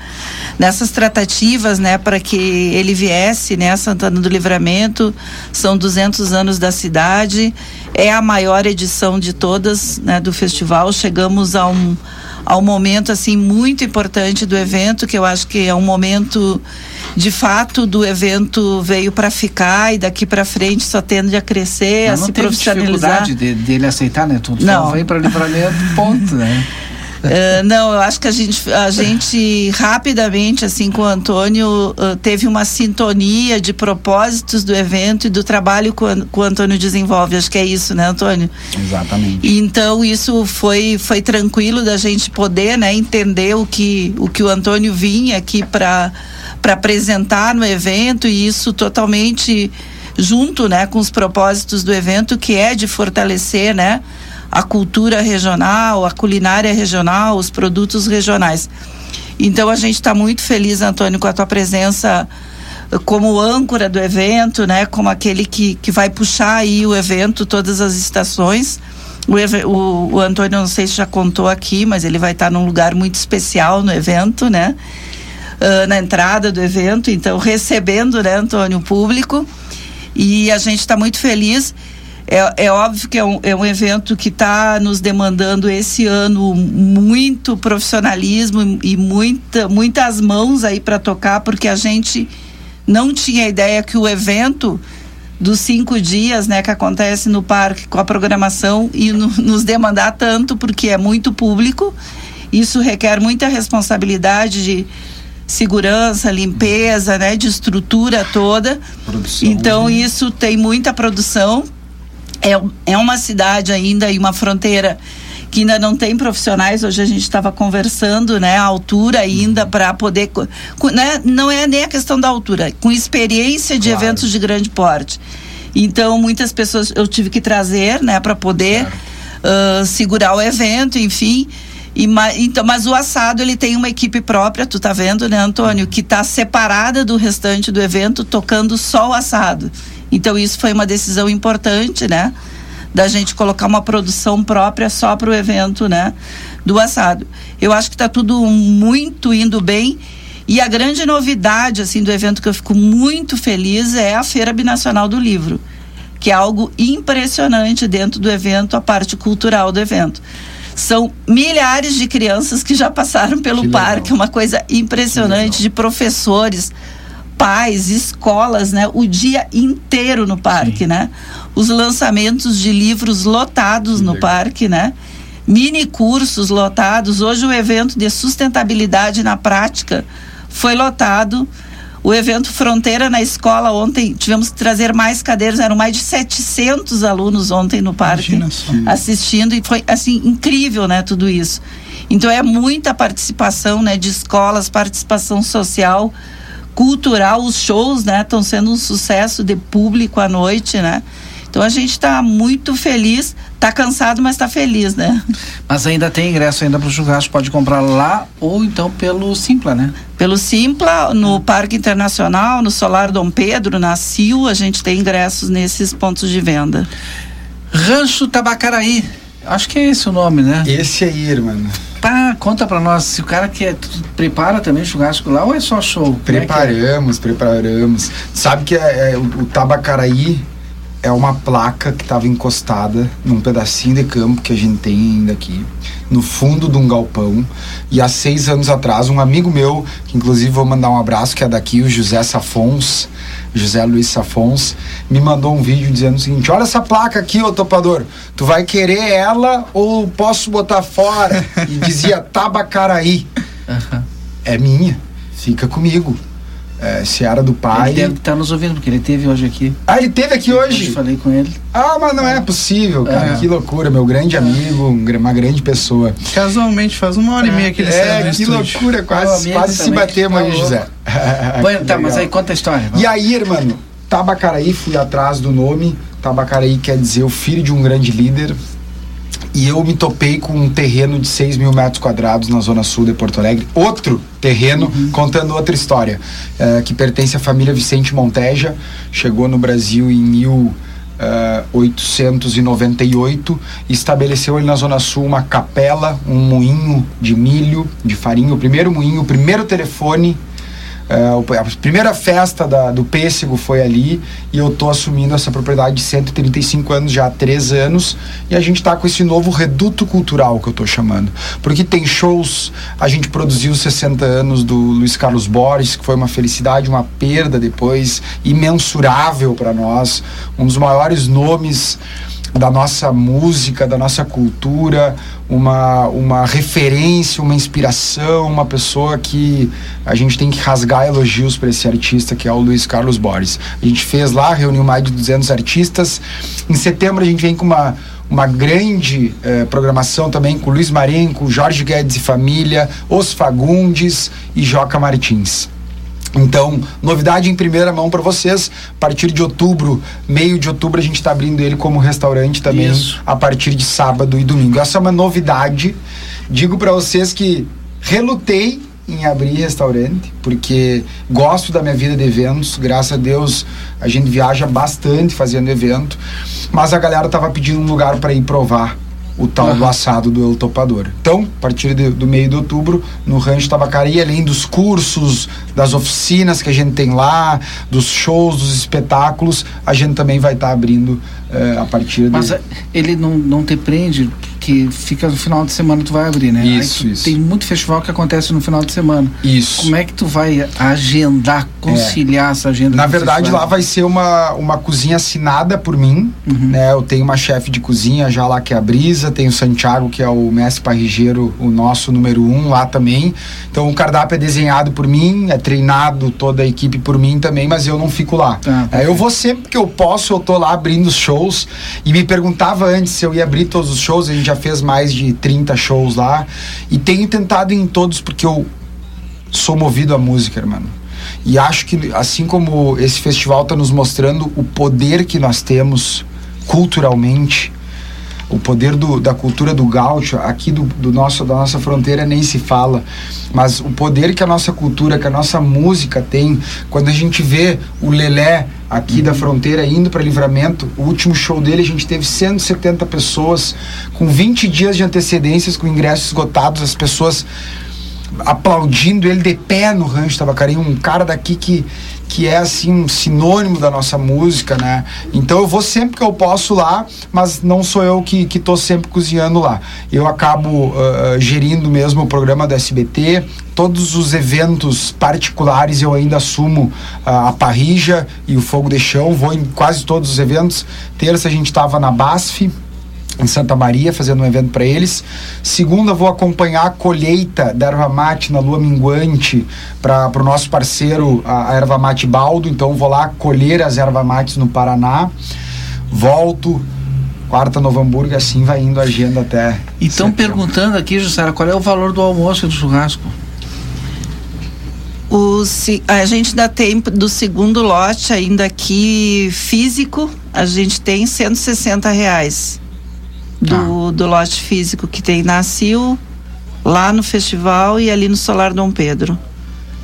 nessas tratativas, né, para que ele viesse, né, a Santana do Livramento. São 200 anos da cidade. É a maior edição de todas, né, do festival. Chegamos a um ao momento assim muito importante do evento, que eu acho que é um momento de fato do evento veio para ficar e daqui para frente só tende a crescer, Mas a não se teve profissionalizar. dificuldade de, dele aceitar, né? Tudo Não. veio para livramento, ponto, né? Eh, não, eu acho que a gente, a gente rapidamente, assim, com o Antônio, eh, teve uma sintonia de propósitos do evento e do trabalho que o, que o Antônio desenvolve. Acho que é isso, né, Antônio? Exatamente. E Então isso foi foi tranquilo da gente poder, né, entender o que o que o Antônio vinha aqui para para apresentar no evento e isso totalmente junto, né, com os propósitos do evento que é de fortalecer, né, a cultura regional, a culinária regional, os produtos regionais. Então a gente está muito feliz, Antônio, com a tua presença eh, como âncora do evento, né? Como aquele que, que vai puxar aí o evento, todas as estações. O, o, o Antônio, não sei se já contou aqui, mas ele vai estar num lugar muito especial no evento, né? Ah, na entrada do evento, então recebendo, né, Antônio, o público. E a gente está muito feliz. É, é óbvio que é um, é um evento que está nos demandando esse ano muito profissionalismo e muita, muitas mãos aí para tocar, porque a gente não tinha ideia que o evento dos cinco dias, né, que acontece no parque com a programação e no, nos demandar tanto, porque é muito público. Isso requer muita responsabilidade de segurança, limpeza, né, de estrutura toda. Produção, então né? isso tem muita produção. É, é uma cidade ainda e uma fronteira que ainda não tem profissionais. Hoje a gente estava conversando, né, a altura ainda para poder, né, não é nem a questão da altura, com experiência de eventos de grande porte. Então muitas pessoas eu tive que trazer, né, para poder ah, segurar o evento, enfim. E, então, mas o assado ele tem uma equipe própria, tu tá vendo, né, Antônio, que tá separada do restante do evento, tocando só o assado. Então isso foi uma decisão importante, né? Da gente colocar uma produção própria só para o evento, né? Do assado. Eu acho que está tudo muito indo bem. E a grande novidade, assim, do evento que eu fico muito feliz é a Feira Binacional do Livro, que é algo impressionante dentro do evento, a parte cultural do evento. São milhares de crianças que já passaram pelo parque, uma coisa impressionante de professores, pais, escolas, né? O dia inteiro no parque, né? Os lançamentos de livros lotados no parque, né? Mini cursos lotados. Hoje o evento de sustentabilidade na prática foi lotado. O evento Fronteira na escola ontem tivemos que trazer mais cadeiras, eram mais de 700 alunos ontem no parque assistindo e foi assim incrível, né, tudo isso. Então é muita participação, né, de escolas, participação social, cultural, os shows, né, estão sendo um sucesso de público à noite, né? Então a gente está muito feliz, tá cansado, mas está feliz, né? Mas ainda tem ingresso ainda para o churrasco, pode comprar lá ou então pelo Simpla, né? Pelo Simpla, no Parque Internacional, no Solar Dom Pedro, na CIL, a gente tem ingressos nesses pontos de venda. Rancho Tabacaraí. Acho que é esse o nome, né? Esse aí, irmão. Pá, conta pra nós, se o cara quer, tu prepara também churrasco lá ou é só show? Como é que é? Preparamos, preparamos. Sabe que é, é, o, o Tabacaraí é uma placa que estava encostada num pedacinho de campo que a gente tem ainda aqui, no fundo de um galpão. E há seis anos atrás, um amigo meu, que inclusive vou mandar um abraço, que é daqui, o José Safons, José Luiz Safons, me mandou um vídeo dizendo o seguinte: Olha essa placa aqui, ô topador, tu vai querer ela ou posso botar fora? E dizia Tabacaraí. É minha, fica comigo. É, Seara do pai. Ele deve estar nos ouvindo, porque ele teve hoje aqui. Ah, ele teve aqui hoje? Eu falei com ele. Ah, mas não é possível, cara. É. Que loucura. Meu grande amigo, um uma grande pessoa. Casualmente, faz uma hora e meia que ele saiu É, que estúdio. loucura. Quase, quase se também. batemos Tá aí. José. Que tá, mas aí conta a história. E aí, irmão, Tabacaraí, fui atrás do nome. Tabacaraí quer dizer o filho de um grande líder. E eu me topei com um terreno de 6 mil metros quadrados na zona sul de Porto Alegre. Outro terreno, contando outra história, eh, que pertence à família Vicente Monteja. Chegou no Brasil em mil. eh, 898 estabeleceu ali na Zona Sul uma capela, um moinho de milho, de farinha, o primeiro moinho, o primeiro telefone o- a primeira festa da- do pêssego foi ali e eu tô assumindo essa propriedade de 135 anos já há três anos e a gente tá com esse novo reduto cultural que eu tô chamando. Porque tem shows a gente produziu os 60 anos do Luiz Carlos Borges que foi uma felicidade uma perda depois imensurável para nós um dos maiores nomes da nossa música, da nossa cultura, uma, uma referência, uma inspiração, uma pessoa que a gente tem que rasgar elogios para esse artista que é o Luiz Carlos Borges. A gente fez lá, reuniu mais de 200 artistas. Em setembro a gente vem com uma uma grande eh, programação também com Luiz Marenco, Jorge Guedes e família, Os Fagundes e Joca Martins. Então, novidade em primeira mão para vocês. A partir de outubro, meio de outubro, a gente está abrindo ele como restaurante também, Isso. a partir de sábado e domingo. Essa é uma novidade. Digo para vocês que relutei em abrir restaurante, porque gosto da minha vida de eventos. Graças a Deus, a gente viaja bastante fazendo evento. Mas a galera tava pedindo um lugar para ir provar o tal do assado do El Topador. Então, a partir de, do meio de outubro, no Rancho Tabacaria, além dos cursos, das oficinas que a gente tem lá, dos shows, dos espetáculos, a gente também vai estar abrindo eh, a partir Mas de... ele não, não te prende, que fica no final de semana tu vai abrir, né? Isso, isso. Tem muito festival que acontece no final de semana. Isso. Como é que tu vai agendar, conciliar essa agenda? Na verdade, festival? lá vai ser uma, uma cozinha assinada por mim, Uhum. né? Eu tenho uma chefe de cozinha já lá que é a Brisa, tem o Santiago, que é o mestre parrigeiro, o nosso número um lá também. Então o cardápio é desenhado por mim, é treinado toda a equipe por mim também, mas eu não fico lá. Tá, É, eu vou sempre que eu posso, eu tô lá abrindo os shows e me perguntava antes se eu ia abrir todos os shows, a gente já fez mais de 30 shows lá e tenho tentado em todos porque eu sou movido à música, irmão. E acho que, assim como esse festival está nos mostrando o poder que nós temos culturalmente, o poder do, da cultura do gaúcho, aqui do, do nosso, da nossa fronteira nem se fala, mas o poder que a nossa cultura, que a nossa música tem, quando a gente vê o Lelé aqui da fronteira indo para Livramento, o último show dele a gente teve 170 pessoas, com 20 dias de antecedências, com ingressos esgotados, as pessoas aplaudindo ele de pé no Rancho Tabacarim, um cara daqui que, que é assim um sinônimo da nossa música, né? Então eu vou sempre que eu posso lá, mas não sou eu que, que tô sempre cozinhando lá. Eu acabo ah, gerindo mesmo o programa do SBT, todos os eventos particulares eu ainda assumo ah, a parrija e o fogo de chão, vou em quase todos os eventos. Terça a gente estava na BASF, em Santa Maria, fazendo um evento para eles. Segunda, vou acompanhar a colheita da erva mate na lua minguante para o nosso parceiro, a, a erva mate Baldo. Então, vou lá colher as erva mates no Paraná. Volto. Quarta, Novo Hamburgo, e assim vai indo a agenda até. E estão perguntando aqui, Jussara, qual é o valor do almoço e do churrasco? O, se- a gente ainda tem do segundo lote ainda aqui físico, a gente tem 160 reais do, do lote físico que tem na CIL, lá no festival e ali no Solar Dom Pedro.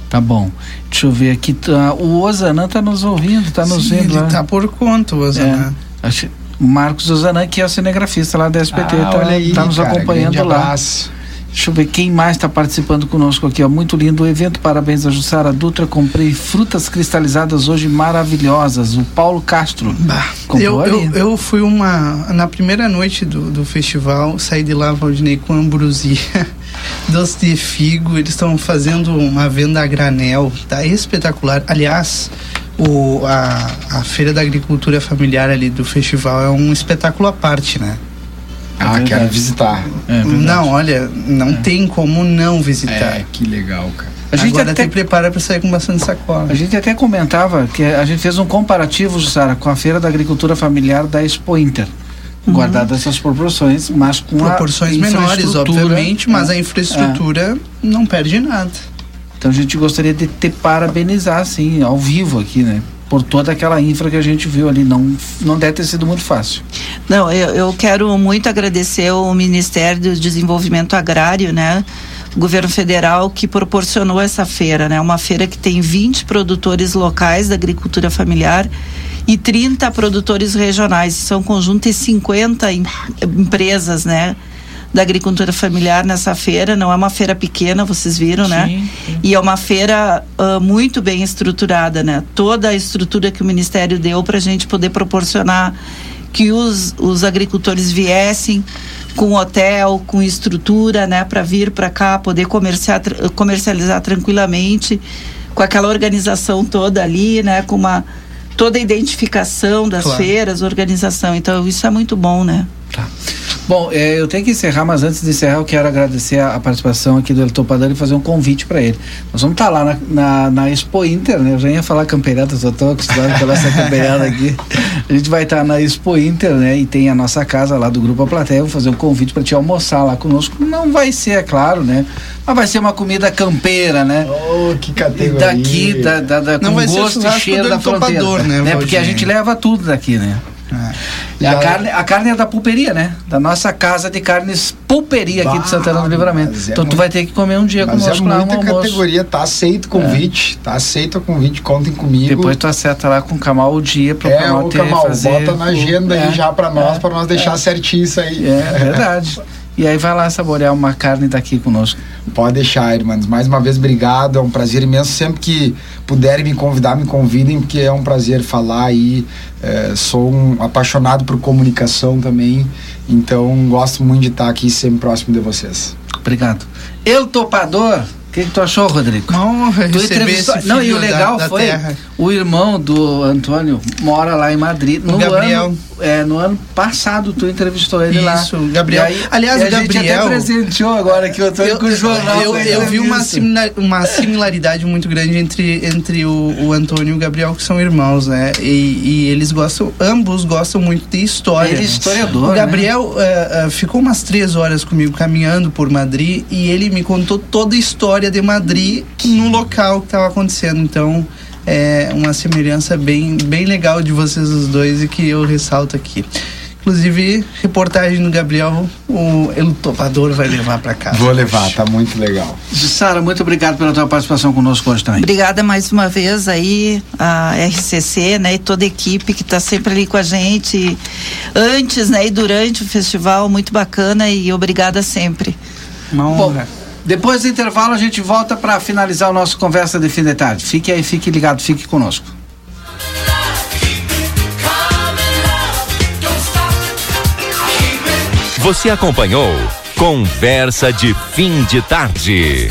Tá bom. Deixa eu ver aqui. tá- o Osanã tá nos ouvindo, tá nos Sim, vendo ele lá. tá por conta, o Osanã. É, acho- Marcos Osanã, que é o cinegrafista lá da SPT, Ah, tá, olha aí, tá nos cara, acompanhando lá. abraço. Deixa eu ver quem mais está participando conosco aqui, ó. Muito lindo o evento, parabéns a Jussara Dutra. Comprei frutas cristalizadas hoje maravilhosas. O Paulo Castro. Comprou Eu, eu, eu fui uma. Na primeira noite do, do festival, saí de lá, Valdinei, com ambrosia, doce de figo. Eles estão fazendo uma venda a granel, tá espetacular. Aliás, o, a, a Feira da Agricultura Familiar ali do festival é um espetáculo à parte, né? Ah, quero visitar. não, olha, não tem como não visitar. É, que legal, cara. A gente Agora até- prepara para sair com bastante sacola. A gente até comentava que a gente fez um comparativo, Jussara, com a Feira da Agricultura Familiar da Expo Inter. Guardadas essas proporções, mas com Proporções menores, obviamente, mas é, a infraestrutura não perde nada. Então a gente gostaria de te parabenizar, assim, ao vivo aqui, né? Por toda aquela infra que a gente viu ali. Não, não deve ter sido muito fácil. Não, eu, eu quero muito agradecer o Ministério do Desenvolvimento Agrário, né? O governo federal que proporcionou essa feira, né? Uma feira que tem 20 produtores locais da agricultura familiar e 30 produtores regionais. São um conjunto de 50 em- empresas, né? Da agricultura familiar nessa feira, não é uma feira pequena, vocês viram, né? E é uma feira ah, muito bem estruturada, né? Toda a estrutura que o Ministério deu para a gente poder proporcionar que os, os agricultores viessem com hotel, com estrutura, né, para vir para cá, poder comerciar, comercializar tranquilamente, com aquela organização toda ali, né, com uma toda a identificação das Claro. feiras, organização. Então isso é muito bom, né? Bom, é, eu tenho que encerrar, mas antes de encerrar, eu quero agradecer a, a participação aqui do El Topador e fazer um convite para ele. Nós vamos estar lá na, na, na Expo Inter, né? Eu já ia falar campeirada, só estou acostumado pela essa campeirada aqui. A gente vai estar na Expo Inter, né? E tem a nossa casa lá do Grupo A Plateia. Eu vou fazer um convite para te almoçar lá conosco. Não vai ser, é claro, né? Mas vai ser uma comida campeira, né? Oh, que E categoria. daqui, da, da, da, Não com vai ser gosto e churrasco cheiro do da El fronteira. Topador, né, Porque a gente leva tudo daqui, né? E a, carne, a carne é da pulperia, né? Da nossa casa de carnes pulperia aqui Bah, de Santana do Livramento. é então tu muito- vai ter que comer um dia Mas é conosco lá no muita almoço. categoria, tá aceito o convite, tá aceito o convite, contem comigo. Depois tu acerta lá com o Kamal o dia pro é, Kamal o ter, Kamal, fazer bota na o- agenda é, aí já pra nós, é, pra nós deixar é. certinho isso aí. É verdade. E aí vai lá saborear uma carne daqui conosco. Pode deixar, irmãos. Mais uma vez, obrigado. É um prazer imenso. Sempre que puderem me convidar, me convidem, porque é um prazer falar aí. É, sou um apaixonado por comunicação também. Então, gosto muito de estar aqui sempre próximo de vocês. Obrigado. El Topador, o que, que tu achou, Rodrigo? Não, Tu entrevistou- Não, e o legal da- da foi terra. o irmão do Antônio mora lá em Madrid. O No Gabriel. Ano, é, no ano passado tu entrevistou ele lá. Isso, Gabriel. Aí- Aliás, o a gente Gabriel- até presenteou agora aqui o Antônio com o jornal. Eu, eu vi uma, uma similaridade muito grande entre, entre o, o Antônio e o Gabriel, que são irmãos, né? E, e eles gostam, ambos gostam muito de história. Ele é né? historiador, O Gabriel eh, eh, ficou umas três horas comigo caminhando por Madrid e ele me contou toda a história de Madrid no local que estava acontecendo. Então. É uma semelhança bem, bem legal de vocês os dois e que eu ressalto aqui. Inclusive, reportagem do Gabriel, o El Topador vai levar para casa. Vou levar, tá muito legal. Sara, muito obrigado pela tua participação conosco hoje também. Obrigada mais uma vez aí a RCC, né, e toda a equipe que está sempre ali com a gente antes, né, e durante o festival, muito bacana e obrigada sempre. Bom, depois do intervalo a gente volta para finalizar o nosso conversa de fim de tarde. Fique aí, fique ligado, fique conosco. Você acompanhou Conversa de Fim de Tarde.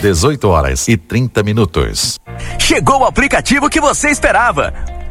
18 horas e 30 minutos. Chegou o aplicativo que você esperava.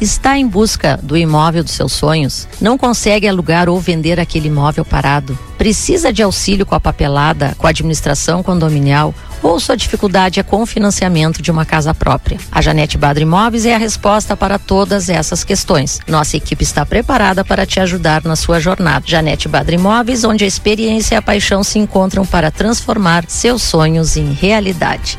Está em busca do imóvel dos seus sonhos? Não consegue alugar ou vender aquele imóvel parado? Precisa de auxílio com a papelada, com a administração condominial? Ou sua dificuldade é com o financiamento de uma casa própria? A Janete Badra Imóveis é a resposta para todas essas questões. Nossa equipe está preparada para te ajudar na sua jornada. Janete Badra Imóveis, onde a experiência e a paixão se encontram para transformar seus sonhos em realidade.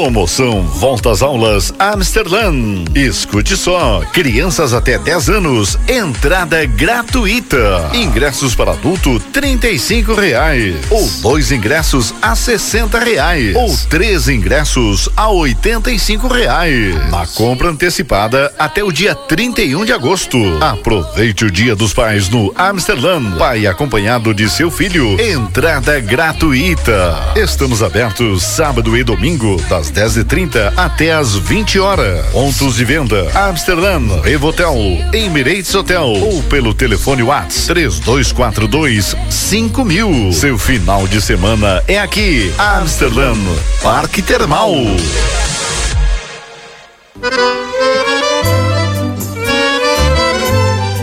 Promoção Volta às Aulas Amsterdã. Escute só, crianças até 10 anos, entrada gratuita. Ingressos para adulto, trinta e cinco reais. Ou dois ingressos a sessenta reais. Ou três ingressos a oitenta e cinco reais. Na compra antecipada até o dia 31 de agosto. Aproveite o Dia dos Pais no Amsterdã. Pai acompanhado de seu filho. Entrada gratuita. Estamos abertos sábado e domingo, das das 10h30 até as 20 horas. Pontos de venda: Amsterdã, Revotel, Emirates Hotel ou pelo telefone Whats 3242 5000. Seu final de semana é aqui, Amsterdã, Parque Termal.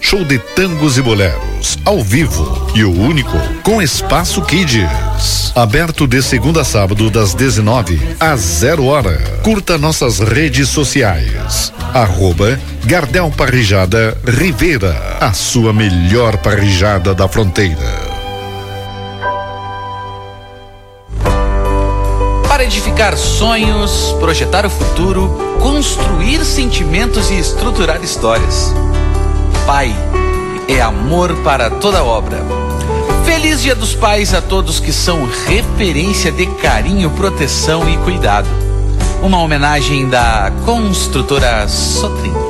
show de tangos e boleros, ao vivo e o único com espaço Kids. Aberto de segunda a sábado das 19 às 0 hora. Curta nossas redes sociais. Arroba Gardel Parrijada Rivera, a sua melhor parrijada da fronteira. Para edificar sonhos, projetar o futuro, construir sentimentos e estruturar histórias. Pai é amor para toda obra. Feliz Dia dos Pais a todos que são referência de carinho, proteção e cuidado. Uma homenagem da construtora Sotrim.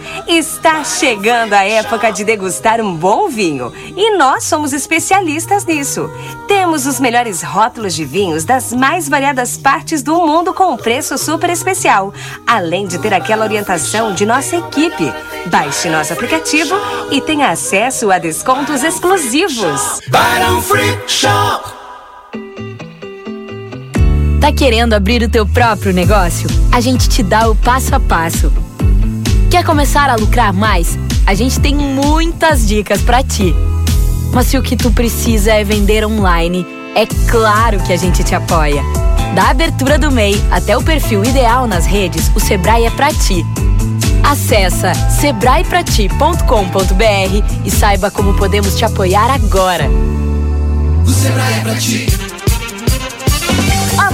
Está chegando a época de degustar um bom vinho e nós somos especialistas nisso. Temos os melhores rótulos de vinhos das mais variadas partes do mundo com um preço super especial, além de ter aquela orientação de nossa equipe. Baixe nosso aplicativo e tenha acesso a descontos exclusivos. Barão Free Shop. Tá querendo abrir o teu próprio negócio? A gente te dá o passo a passo. Quer começar a lucrar mais? A gente tem muitas dicas para ti. Mas se o que tu precisa é vender online, é claro que a gente te apoia. Da abertura do MEI até o perfil ideal nas redes, o Sebrae é pra ti. Acesse sebraeprati.com.br e saiba como podemos te apoiar agora. O Sebrae é pra ti.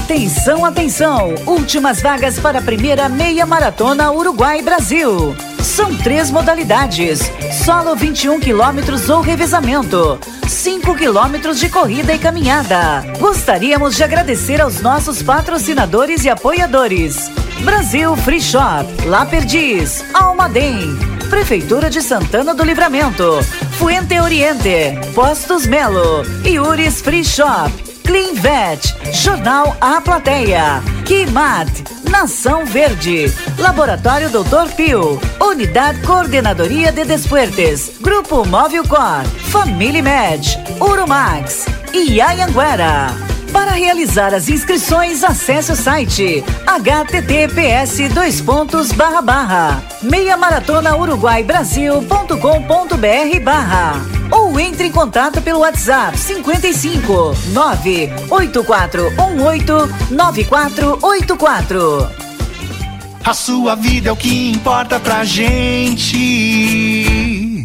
Atenção, atenção! Últimas vagas para a primeira meia maratona Uruguai-Brasil. São três modalidades: solo 21 quilômetros ou revezamento, 5 quilômetros de corrida e caminhada. Gostaríamos de agradecer aos nossos patrocinadores e apoiadores: Brasil Free Shop, La Perdiz, Almaden, Prefeitura de Santana do Livramento, Fuente Oriente, Postos Melo, Iuris Free Shop. Clean Vet, Jornal A Plateia, Kimat, Nação Verde, Laboratório Doutor Pio, Unidade Coordenadoria de Desportes, Grupo Móvel Cor, Família Med, Urumax e Ayanguera. Para realizar as inscrições, acesse o site https dois pontos barra barra meia maratona uruguai brasil.com.br barra ou entre em contato pelo WhatsApp 55 98418 9484. A sua vida é o que importa pra gente.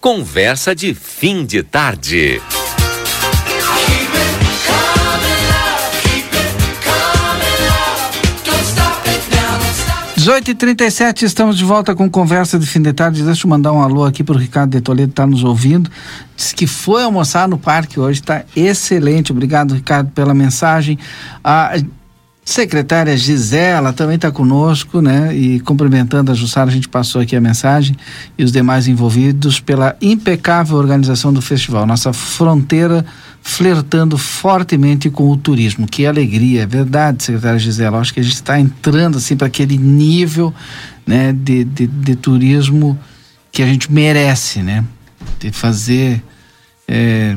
Conversa de Fim de Tarde. 18h37, estamos de volta com conversa de fim de tarde. Deixa eu mandar um alô aqui para o Ricardo de Toledo, está nos ouvindo. Diz que foi almoçar no parque hoje, está excelente. Obrigado, Ricardo, pela mensagem. A secretária Gisela também está conosco, né? E cumprimentando a Jussara, a gente passou aqui a mensagem e os demais envolvidos pela impecável organização do festival. Nossa fronteira flertando fortemente com o turismo. Que alegria, é verdade, secretária Gisela. Acho que a gente está entrando assim para aquele nível, né, de, de, de, turismo que a gente merece, né? De fazer, é,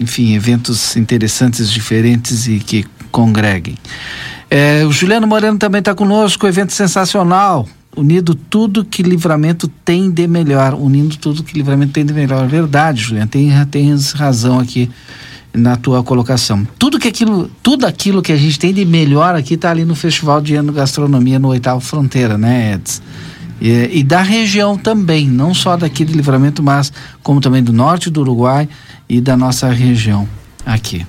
enfim, eventos interessantes, diferentes e que congreguem. É, o Juliano Moreno também está conosco, evento sensacional. Unido tudo que livramento tem de melhor. Unindo tudo que livramento tem de melhor. Verdade, Juliano, tem, tem razão aqui na tua colocação. Tudo que aquilo, tudo aquilo que a gente tem de melhor aqui está ali no Festival de Ano Gastronomia no Oitavo Fronteira, né, Eds? E, e, da região também, não só daqui de Livramento, mas como também do norte do Uruguai e da nossa região aqui.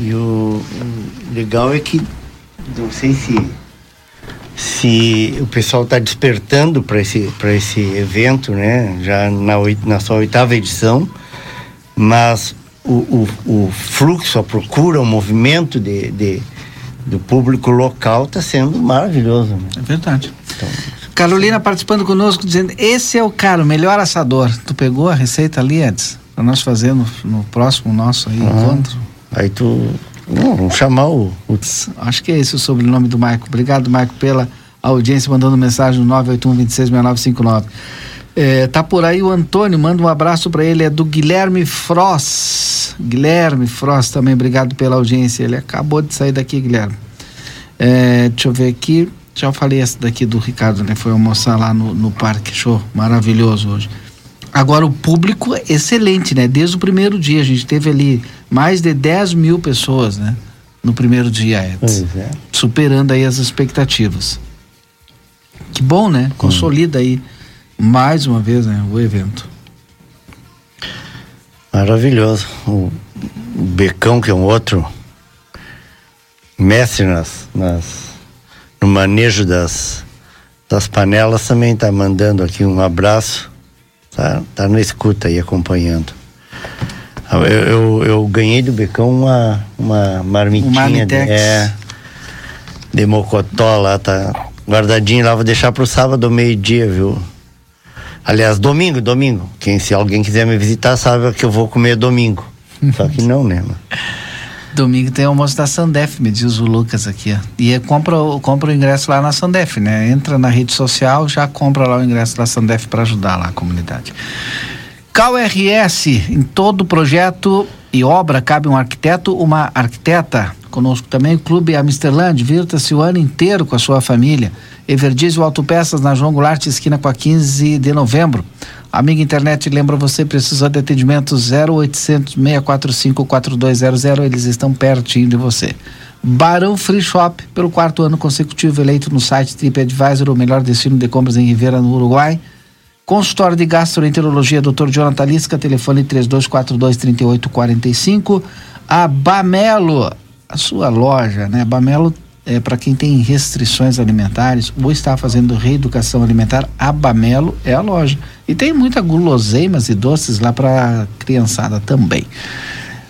E o, o legal é que não sei se se o pessoal está despertando para esse para esse evento, né? Já na, na sua oitava edição, mas o, o, o fluxo, a procura, o movimento de, de do público local está sendo maravilhoso. Né? É verdade. Então, Carolina participando conosco, dizendo: esse é o cara, o melhor assador. Tu pegou a receita ali, Eds? Para nós fazer no, no, próximo nosso aí, uhum. encontro. Aí tu. Não, vamos chamar o, Acho que é esse o sobrenome do Maico. Obrigado, Maico, pela audiência, mandando mensagem no 981 266959. É, tá por aí o Antônio, manda um abraço para ele, é do Guilherme Frost. Guilherme Frost também, obrigado pela audiência. Ele acabou de sair daqui, Guilherme. É, deixa eu ver aqui. Já falei essa daqui do Ricardo, né? Foi almoçar lá no, no parque, show, maravilhoso hoje. Agora, o público é excelente, né? Desde o primeiro dia, a gente teve ali mais de 10 mil pessoas, né? No primeiro dia, Edson. É. Superando aí as expectativas. Que bom, né? Consolida hum. aí mais uma vez né, o evento. Maravilhoso. O Becão, que é um outro mestre nas, nas, no manejo das, das panelas, também está mandando aqui um abraço. Tá, tá na escuta aí acompanhando. Eu, eu, eu ganhei do Becão uma, uma marmitinha de, é, de mocotó lá, tá guardadinho lá. Vou deixar pro sábado meio-dia, viu? Aliás, domingo, domingo. Quem, se alguém quiser me visitar, sabe que eu vou comer domingo. Só que não, né? Domingo tem almoço da Sandef, me diz o Lucas aqui. E é, compra, compra o ingresso lá na Sandef, né? Entra na rede social, já compra lá o ingresso da Sandef para ajudar lá a comunidade. KRS, em todo projeto e obra cabe um arquiteto, uma arquiteta. Conosco também o Clube Amsterland, virta-se o ano inteiro com a sua família. Everdiesel Autopeças na João Goulart, esquina com a 15 de novembro. Amiga internet, lembra você, precisa de atendimento 0800 645 4200, eles estão pertinho de você. Barão Free Shop, pelo quarto ano consecutivo eleito no site TripAdvisor, o melhor destino de compras em Rivera, no Uruguai. Consultório de Gastroenterologia, Dr. Jonathan Lisca, telefone 3242 3845. A Bamelo, a sua loja, né? Bamelo é, para quem tem restrições alimentares ou está fazendo reeducação alimentar, a Bamelo é a loja. E tem muita guloseimas e doces lá para criançada também.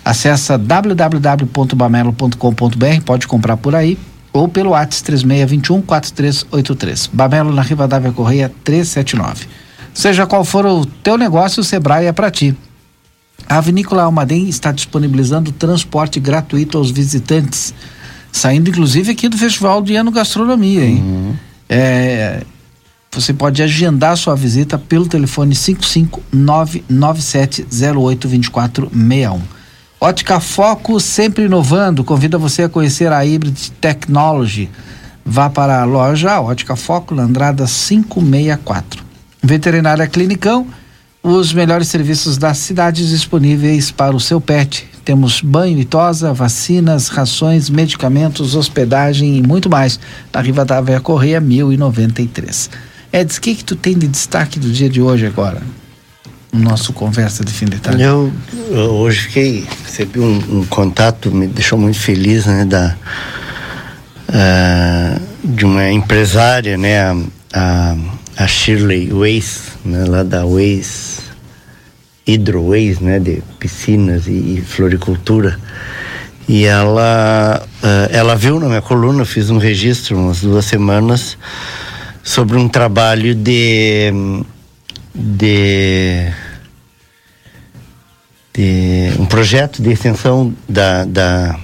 Acesse www.bamelo.com.br, pode comprar por aí ou pelo WhatsApp 3621 4383. Bamelo na Rivadavia Correia 379. Seja qual for o teu negócio, o Sebrae é para ti. A Vinícola Almaden está disponibilizando transporte gratuito aos visitantes saindo inclusive aqui do Festival de Ano Gastronomia, hein? Uhum. É, você pode agendar sua visita pelo telefone 55997082461. Ótica Foco, sempre inovando, convida você a conhecer a Hybrid Technology. Vá para a loja Ótica Foco, Landrada 564. Veterinária Clinicão, os melhores serviços das cidades disponíveis para o seu pet temos banho e tosa, vacinas, rações, medicamentos, hospedagem e muito mais. Na Rivadavia Correia 1093. Eds, o que, que tu tem de destaque do dia de hoje agora? No nosso conversa de fim de tarde. Eu, eu hoje fiquei, recebi um, um, contato, me deixou muito feliz, né, da, uh, de uma empresária, né, a, a, a Shirley Weiss, né, lá da Weiss Hydroways, né, de piscinas e, e floricultura. E ela, uh, ela viu na minha coluna, fiz um registro umas duas semanas sobre um trabalho de de, de um projeto de extensão da, da,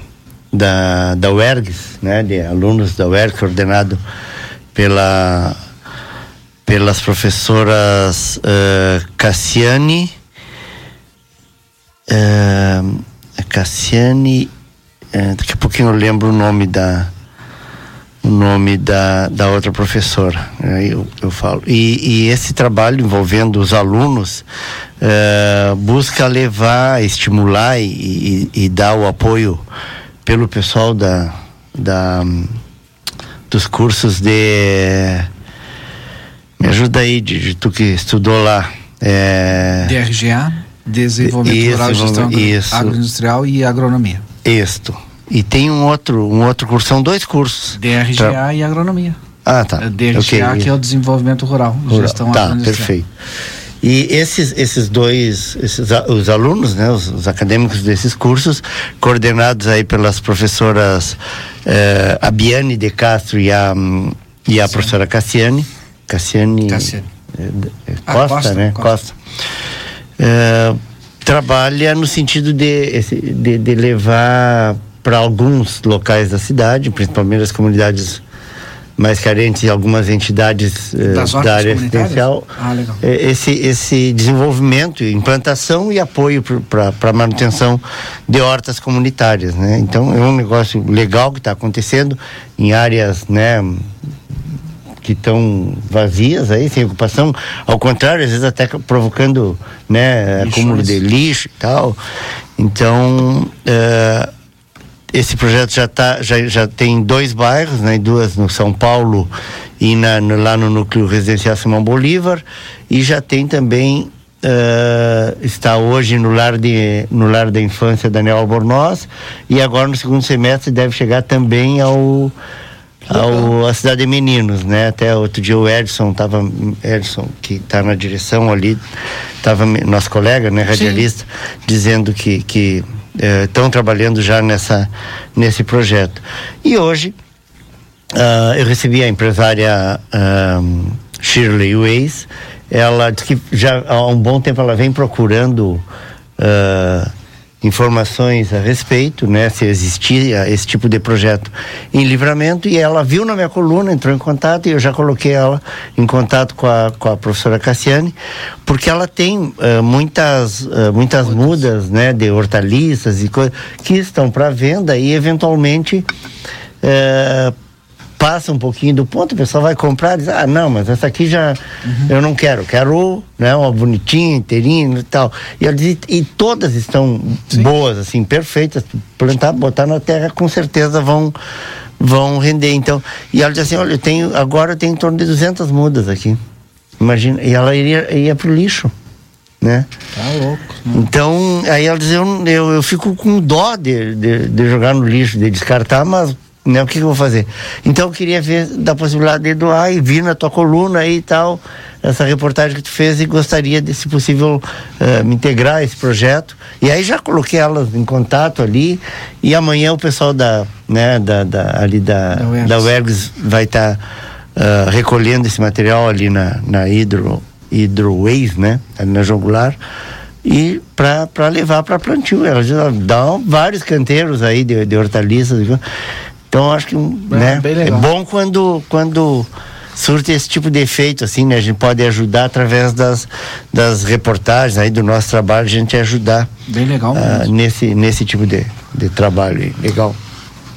da, da UERGS, né, de alunos da UERGS, coordenado pela, pelas professoras uh, Cassiane, uh, Cassiane, uh, daqui a pouquinho eu lembro o nome da, o nome da, da outra professora. Eu, eu falo. E, e esse trabalho envolvendo os alunos uh, busca levar, estimular e, e, e, dar o apoio pelo pessoal da, da, dos cursos de. Me ajuda aí, de, de tu que estudou lá. É, DRGA, Desenvolvimento isso, Rural, Gestão isso. Agroindustrial e Agronomia. Isto. E tem um outro, um outro curso, são dois cursos. DRGA Tra... e agronomia. Ah, tá. DRGA okay. que é o desenvolvimento rural, rural. gestão Tá, perfeito. E esses, esses dois, esses, os alunos, né, os, os, acadêmicos desses cursos, coordenados aí pelas professoras eh, Abiane de Castro e a, e a professora Cassiane, Cassiane, Cassiane. Eh, Costa, ah, Costa, né? Costa. Costa. Eh, trabalha no sentido de, de, de levar para alguns locais da cidade, principalmente as comunidades mais carentes e algumas entidades uh, da área assistencial, ah, esse, esse desenvolvimento, implantação e apoio para a manutenção de hortas comunitárias. Né? Então é um negócio legal que está acontecendo em áreas né, que estão vazias aí, sem ocupação, ao contrário, às vezes até provocando né, acúmulo de lixo e tal. Então, uh, esse projeto já, tá, já, já tem dois bairros, né, duas no São Paulo e na, no, lá no núcleo residencial Simão Bolívar, e já tem também Uh, está hoje no lar, de, no lar da infância Daniel Albornoz e agora no segundo semestre deve chegar também ao, ao a cidade de Meninos, né? Até outro dia o Edson tava Edson que está na direção ali, tava nosso colega, né, radialista, Sim. dizendo que que estão eh, trabalhando já nessa, nesse projeto. E hoje uh, eu recebi a empresária uh, Shirley Weiss, ela disse que já há um bom tempo ela vem procurando uh, informações a respeito, né, se existia esse tipo de projeto em livramento e ela viu na minha coluna, entrou em contato e eu já coloquei ela em contato com a, com a professora Cassiane, porque ela tem uh, muitas uh, muitas mudas, né, de hortaliças e coisas que estão para venda e eventualmente uh, passa um pouquinho do ponto, o pessoal vai comprar e diz, ah, não, mas essa aqui já uhum. eu não quero, quero né, uma bonitinha, inteirinha e tal. E, diz, e todas estão Sim. boas, assim, perfeitas, plantar, botar na terra, com certeza vão vão render. Então, e ela diz assim, olha, eu tenho, agora eu tenho em torno de 200 mudas aqui. Imagina, e ela iria, ia pro lixo. Né? Tá louco. Né? Então, aí ela diz, eu, eu, eu fico com dó de, de, de jogar no lixo, de descartar, mas né? O que, que, eu vou fazer? Então eu queria ver da possibilidade de doar e vir na tua coluna aí e tal, essa reportagem que tu fez e gostaria de, se possível, uh, me integrar a esse projeto. E aí já coloquei elas em contato ali e amanhã o pessoal da, né, da, da ali da, da UERGS vai estar tá, uh, recolhendo esse material ali na, na Hidro, Hidroways, né? Ali na Jogular e para levar para plantio. Ela dá vários canteiros aí de, de hortaliças. Então acho que é, né, é bom quando, quando surte esse tipo de efeito, assim, né? A gente pode ajudar através das, das reportagens aí do nosso trabalho, a gente ajudar. Bem legal uh, nesse, nesse tipo de, de trabalho aí. Legal.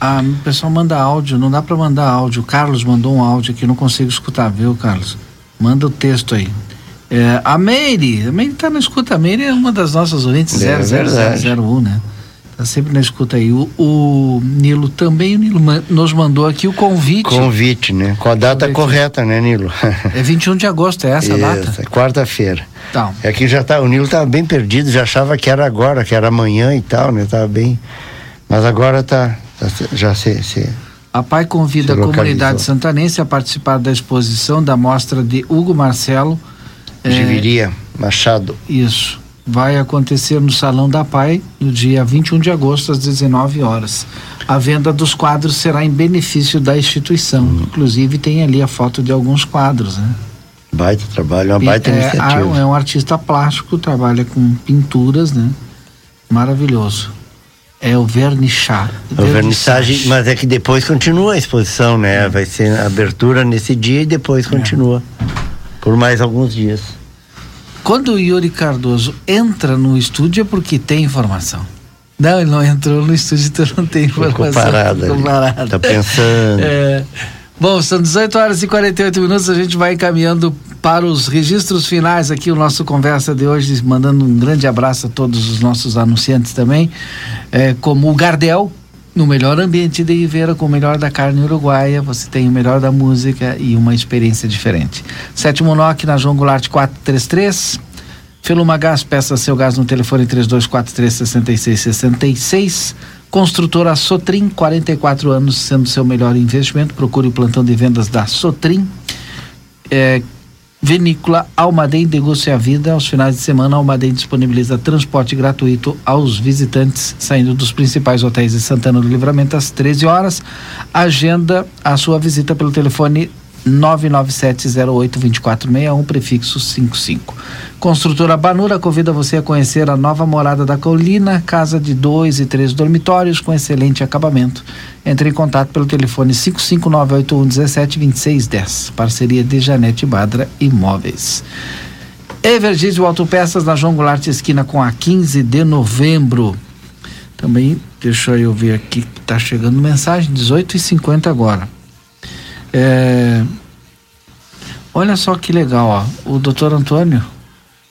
Ah, o pessoal manda áudio, não dá para mandar áudio. O Carlos mandou um áudio aqui, não consigo escutar, viu, Carlos? Manda o texto aí. É, a Meire, a Meire tá na escuta. A Meire é uma das nossas ouvintes é 00001, né? Tá sempre na escuta aí. O, o Nilo também, o Nilo man, nos mandou aqui o convite. Convite, né? Com a data convite. correta, né, Nilo? é 21 de agosto, é essa a data? É quarta-feira. Tá. É que já tá, o Nilo tava bem perdido, já achava que era agora, que era amanhã e tal, né? Tava bem. Mas agora tá, tá já se, se A PAI convida a comunidade santanense a participar da exposição da mostra de Hugo Marcelo. eh, Giviria Machado. Isso. Vai acontecer no Salão da PAI no dia 21 de agosto, às 19 horas. A venda dos quadros será em benefício da instituição. Hum. Inclusive, tem ali a foto de alguns quadros, né? Baita trabalho, uma baita é, iniciativa. é um artista plástico, trabalha com pinturas, né? Maravilhoso. É o Vernissage. A vernissagem, mas é que depois continua a exposição, né? Vai ser abertura nesse dia e depois continua. Por mais alguns dias. Quando o Yuri Cardoso entra no estúdio é porque tem informação. Não, ele não entrou no estúdio, então não tem informação. Ficou parado Ficou ali. parado. Tá pensando. É. Bom, são 18 horas e 48 minutos, a gente vai encaminhando para os registros finais aqui, o nosso conversa de hoje, mandando um grande abraço a todos os nossos anunciantes também, é, como o Gardel, no melhor ambiente de Ribeira, com o melhor da carne uruguaia, você tem o melhor da música e uma experiência diferente. Sétimo NOC na João Goulart 433, Feluma Gás, peça seu gás no telefone 3243 6666. Construtora Sotrim, 44 anos, sendo seu melhor investimento. Procure o plantão de vendas da Sotrim. É, Vinícola Almaden Deguste a Vida. Aos finais de semana, Almaden disponibiliza transporte gratuito aos visitantes saindo dos principais hotéis de Santana do Livramento às 13 horas. Agenda a sua visita pelo telefone 997082461, prefixo 55. Construtora Banura convida você a conhecer a nova morada da Colina, casa de dois e três dormitórios com excelente acabamento. Entre em contato pelo telefone 55981172610. Parceria de Janete Badra Imóveis. Evergísio Autopeças na João Goulart esquina com a 15 de novembro. Também, deixa eu ver aqui, tá chegando mensagem, 18 e 50 agora. É, olha só que legal, ó. O doutor Antônio,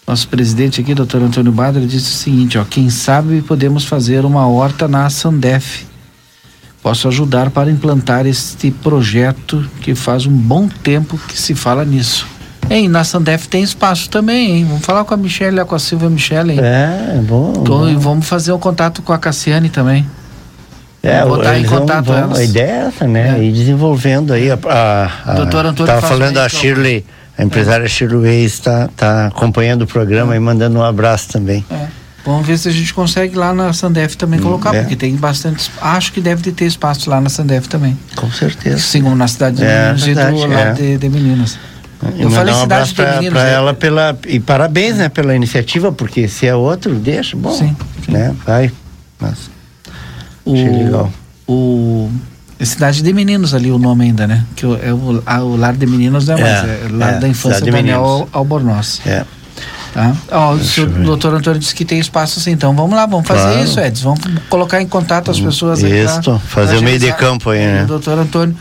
nosso presidente aqui, doutor Antônio Badra, disse o seguinte, ó. Quem sabe podemos fazer uma horta na Sandef. Posso ajudar para implantar este projeto que faz um bom tempo que se fala nisso. Hein, na Sandef tem espaço também, hein? Vamos falar com a Michelle, com a Silvia Michelle, hein? É, bom. Então, bom. e vamos fazer um contato com a Cassiane também. É, botar em contato vão- elas. A ideia é essa, né? Ir desenvolvendo aí. A, a, a, Doutor Antônio Tava faz falando bem, a então. Shirley, a empresária Shirley Reis está tá acompanhando o programa e mandando um abraço também. É. Vamos ver se a gente consegue lá na Sandef também colocar, é. porque tem bastante. Acho que deve de ter espaço lá na Sandef também. Com certeza. Como na cidade de É, Meninos verdade, e do lado é. de, de Meninas. E Eu falei um cidade pra, Meninos. pra é. ela pela, e parabéns, né, pela iniciativa, porque se é outro, deixa, bom, Sim, né, vai. Mas, achei legal. O, cidade de Meninos ali o nome ainda, né? Que o- é o, a- o lar de Meninos não é, mais, É, lar é, da infância Daniel Albornoz. É. Tá? Ó, o Deixa doutor Antônio disse que tem espaço sim, então vamos lá, vamos fazer Claro. isso, Edson. Vamos colocar em contato as pessoas aí. pra- Isso, fazer pra o meio de campo aí, né? O doutor Antônio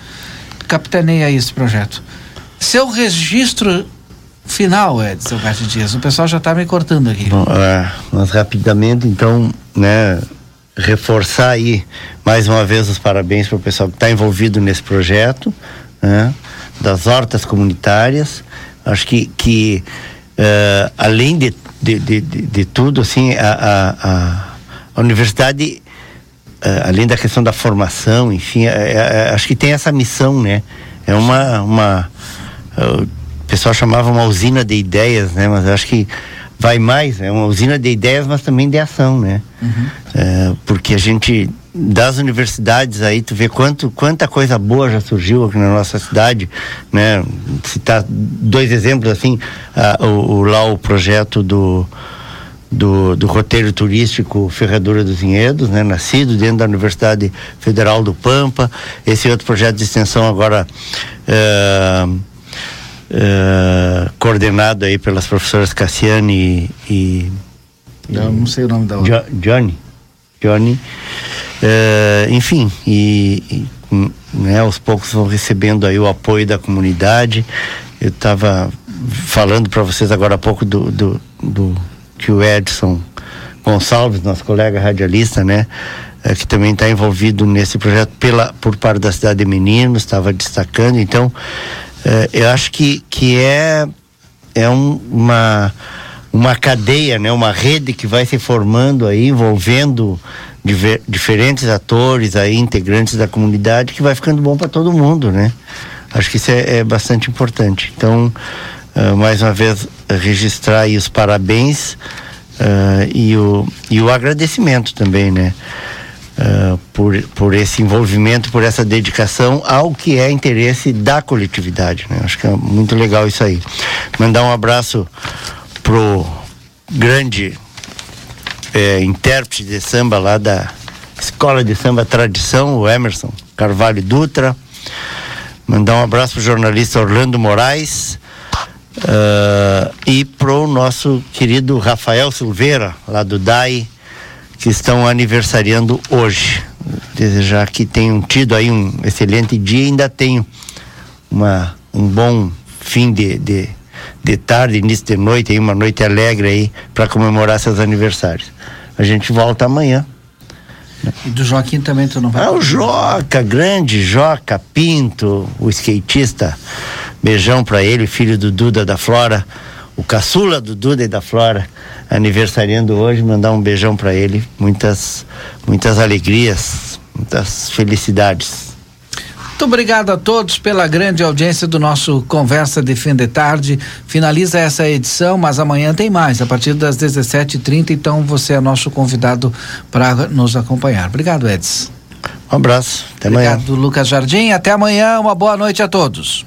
capitaneia esse projeto. Seu registro final, Edson Dias, o pessoal já está me cortando aqui. Bom, é, mas rapidamente, então, né, reforçar aí mais uma vez os parabéns para o pessoal que está envolvido nesse projeto, né, das hortas comunitárias. Acho que, que eh, além de, de, de, de, tudo, assim, a, a, a, a universidade, eh, além da questão da formação, enfim, é- é- acho que tem essa missão, né? É uma, uma eh, o pessoal chamava uma usina de ideias, né? Mas acho que vai mais, é uma usina de ideias, mas também de ação, né? É, porque a gente das universidades aí tu vê quanto quanta coisa boa já surgiu aqui na nossa cidade né citar dois exemplos assim ah, o, o- lá o projeto do do, do roteiro turístico Ferradura dos Vinhedos, né, nascido dentro da Universidade Federal do Pampa. Esse outro projeto de extensão agora eh, eh, coordenado aí pelas professoras Cassiane e, e Eu não sei o nome da outra. Jo- Johnny. Johnny. Eh, enfim, e, e, né, aos poucos vão recebendo aí o apoio da comunidade. Eu estava falando para vocês agora há pouco do, do, do que o Edson Gonçalves, nosso colega radialista, né? eh, que também está envolvido nesse projeto pela, por parte da cidade de Meninos, estava destacando. Então, eh, eu acho que, que é, é um- uma, uma cadeia, né, uma rede que vai se formando aí, envolvendo diver, diferentes atores aí, integrantes da comunidade, que vai ficando bom para todo mundo, né? Acho que isso é, é bastante importante. Então, uh, mais uma vez, registrar aí os parabéns uh, e, o, e o agradecimento também, né? Uh, por, por esse envolvimento, por essa dedicação ao que é interesse da coletividade. Né? Acho que é muito legal isso aí. Mandar um abraço pro grande é, intérprete de samba lá da Escola de Samba Tradição, o Emerson Carvalho Dutra. Mandar um abraço pro jornalista Orlando Moraes. Uh, e pro nosso querido Rafael Silveira, lá do DAI, que estão aniversariando hoje. Desejar que tenham tido aí um excelente dia e ainda tenham uma, um bom fim de, de, de tarde, início de noite, aí, uma noite alegre aí para comemorar seus aniversários. A gente volta amanhã. E do Joaquim também tu não vai? Ah, o Joca, grande Joca Pinto, o skatista. Beijão para ele, filho do Duda da Flora, o caçula do Duda e da Flora aniversariando hoje, mandar um beijão para ele, muitas muitas alegrias, muitas felicidades. Muito obrigado a todos pela grande audiência do nosso Conversa de Fim de Tarde. Finaliza essa edição, mas amanhã tem mais, a partir das 17h30. Então você é nosso convidado para nos acompanhar. Obrigado, Edson. Um abraço, até Obrigado, amanhã. Obrigado, Lucas Jardim. Até amanhã, uma boa noite a todos.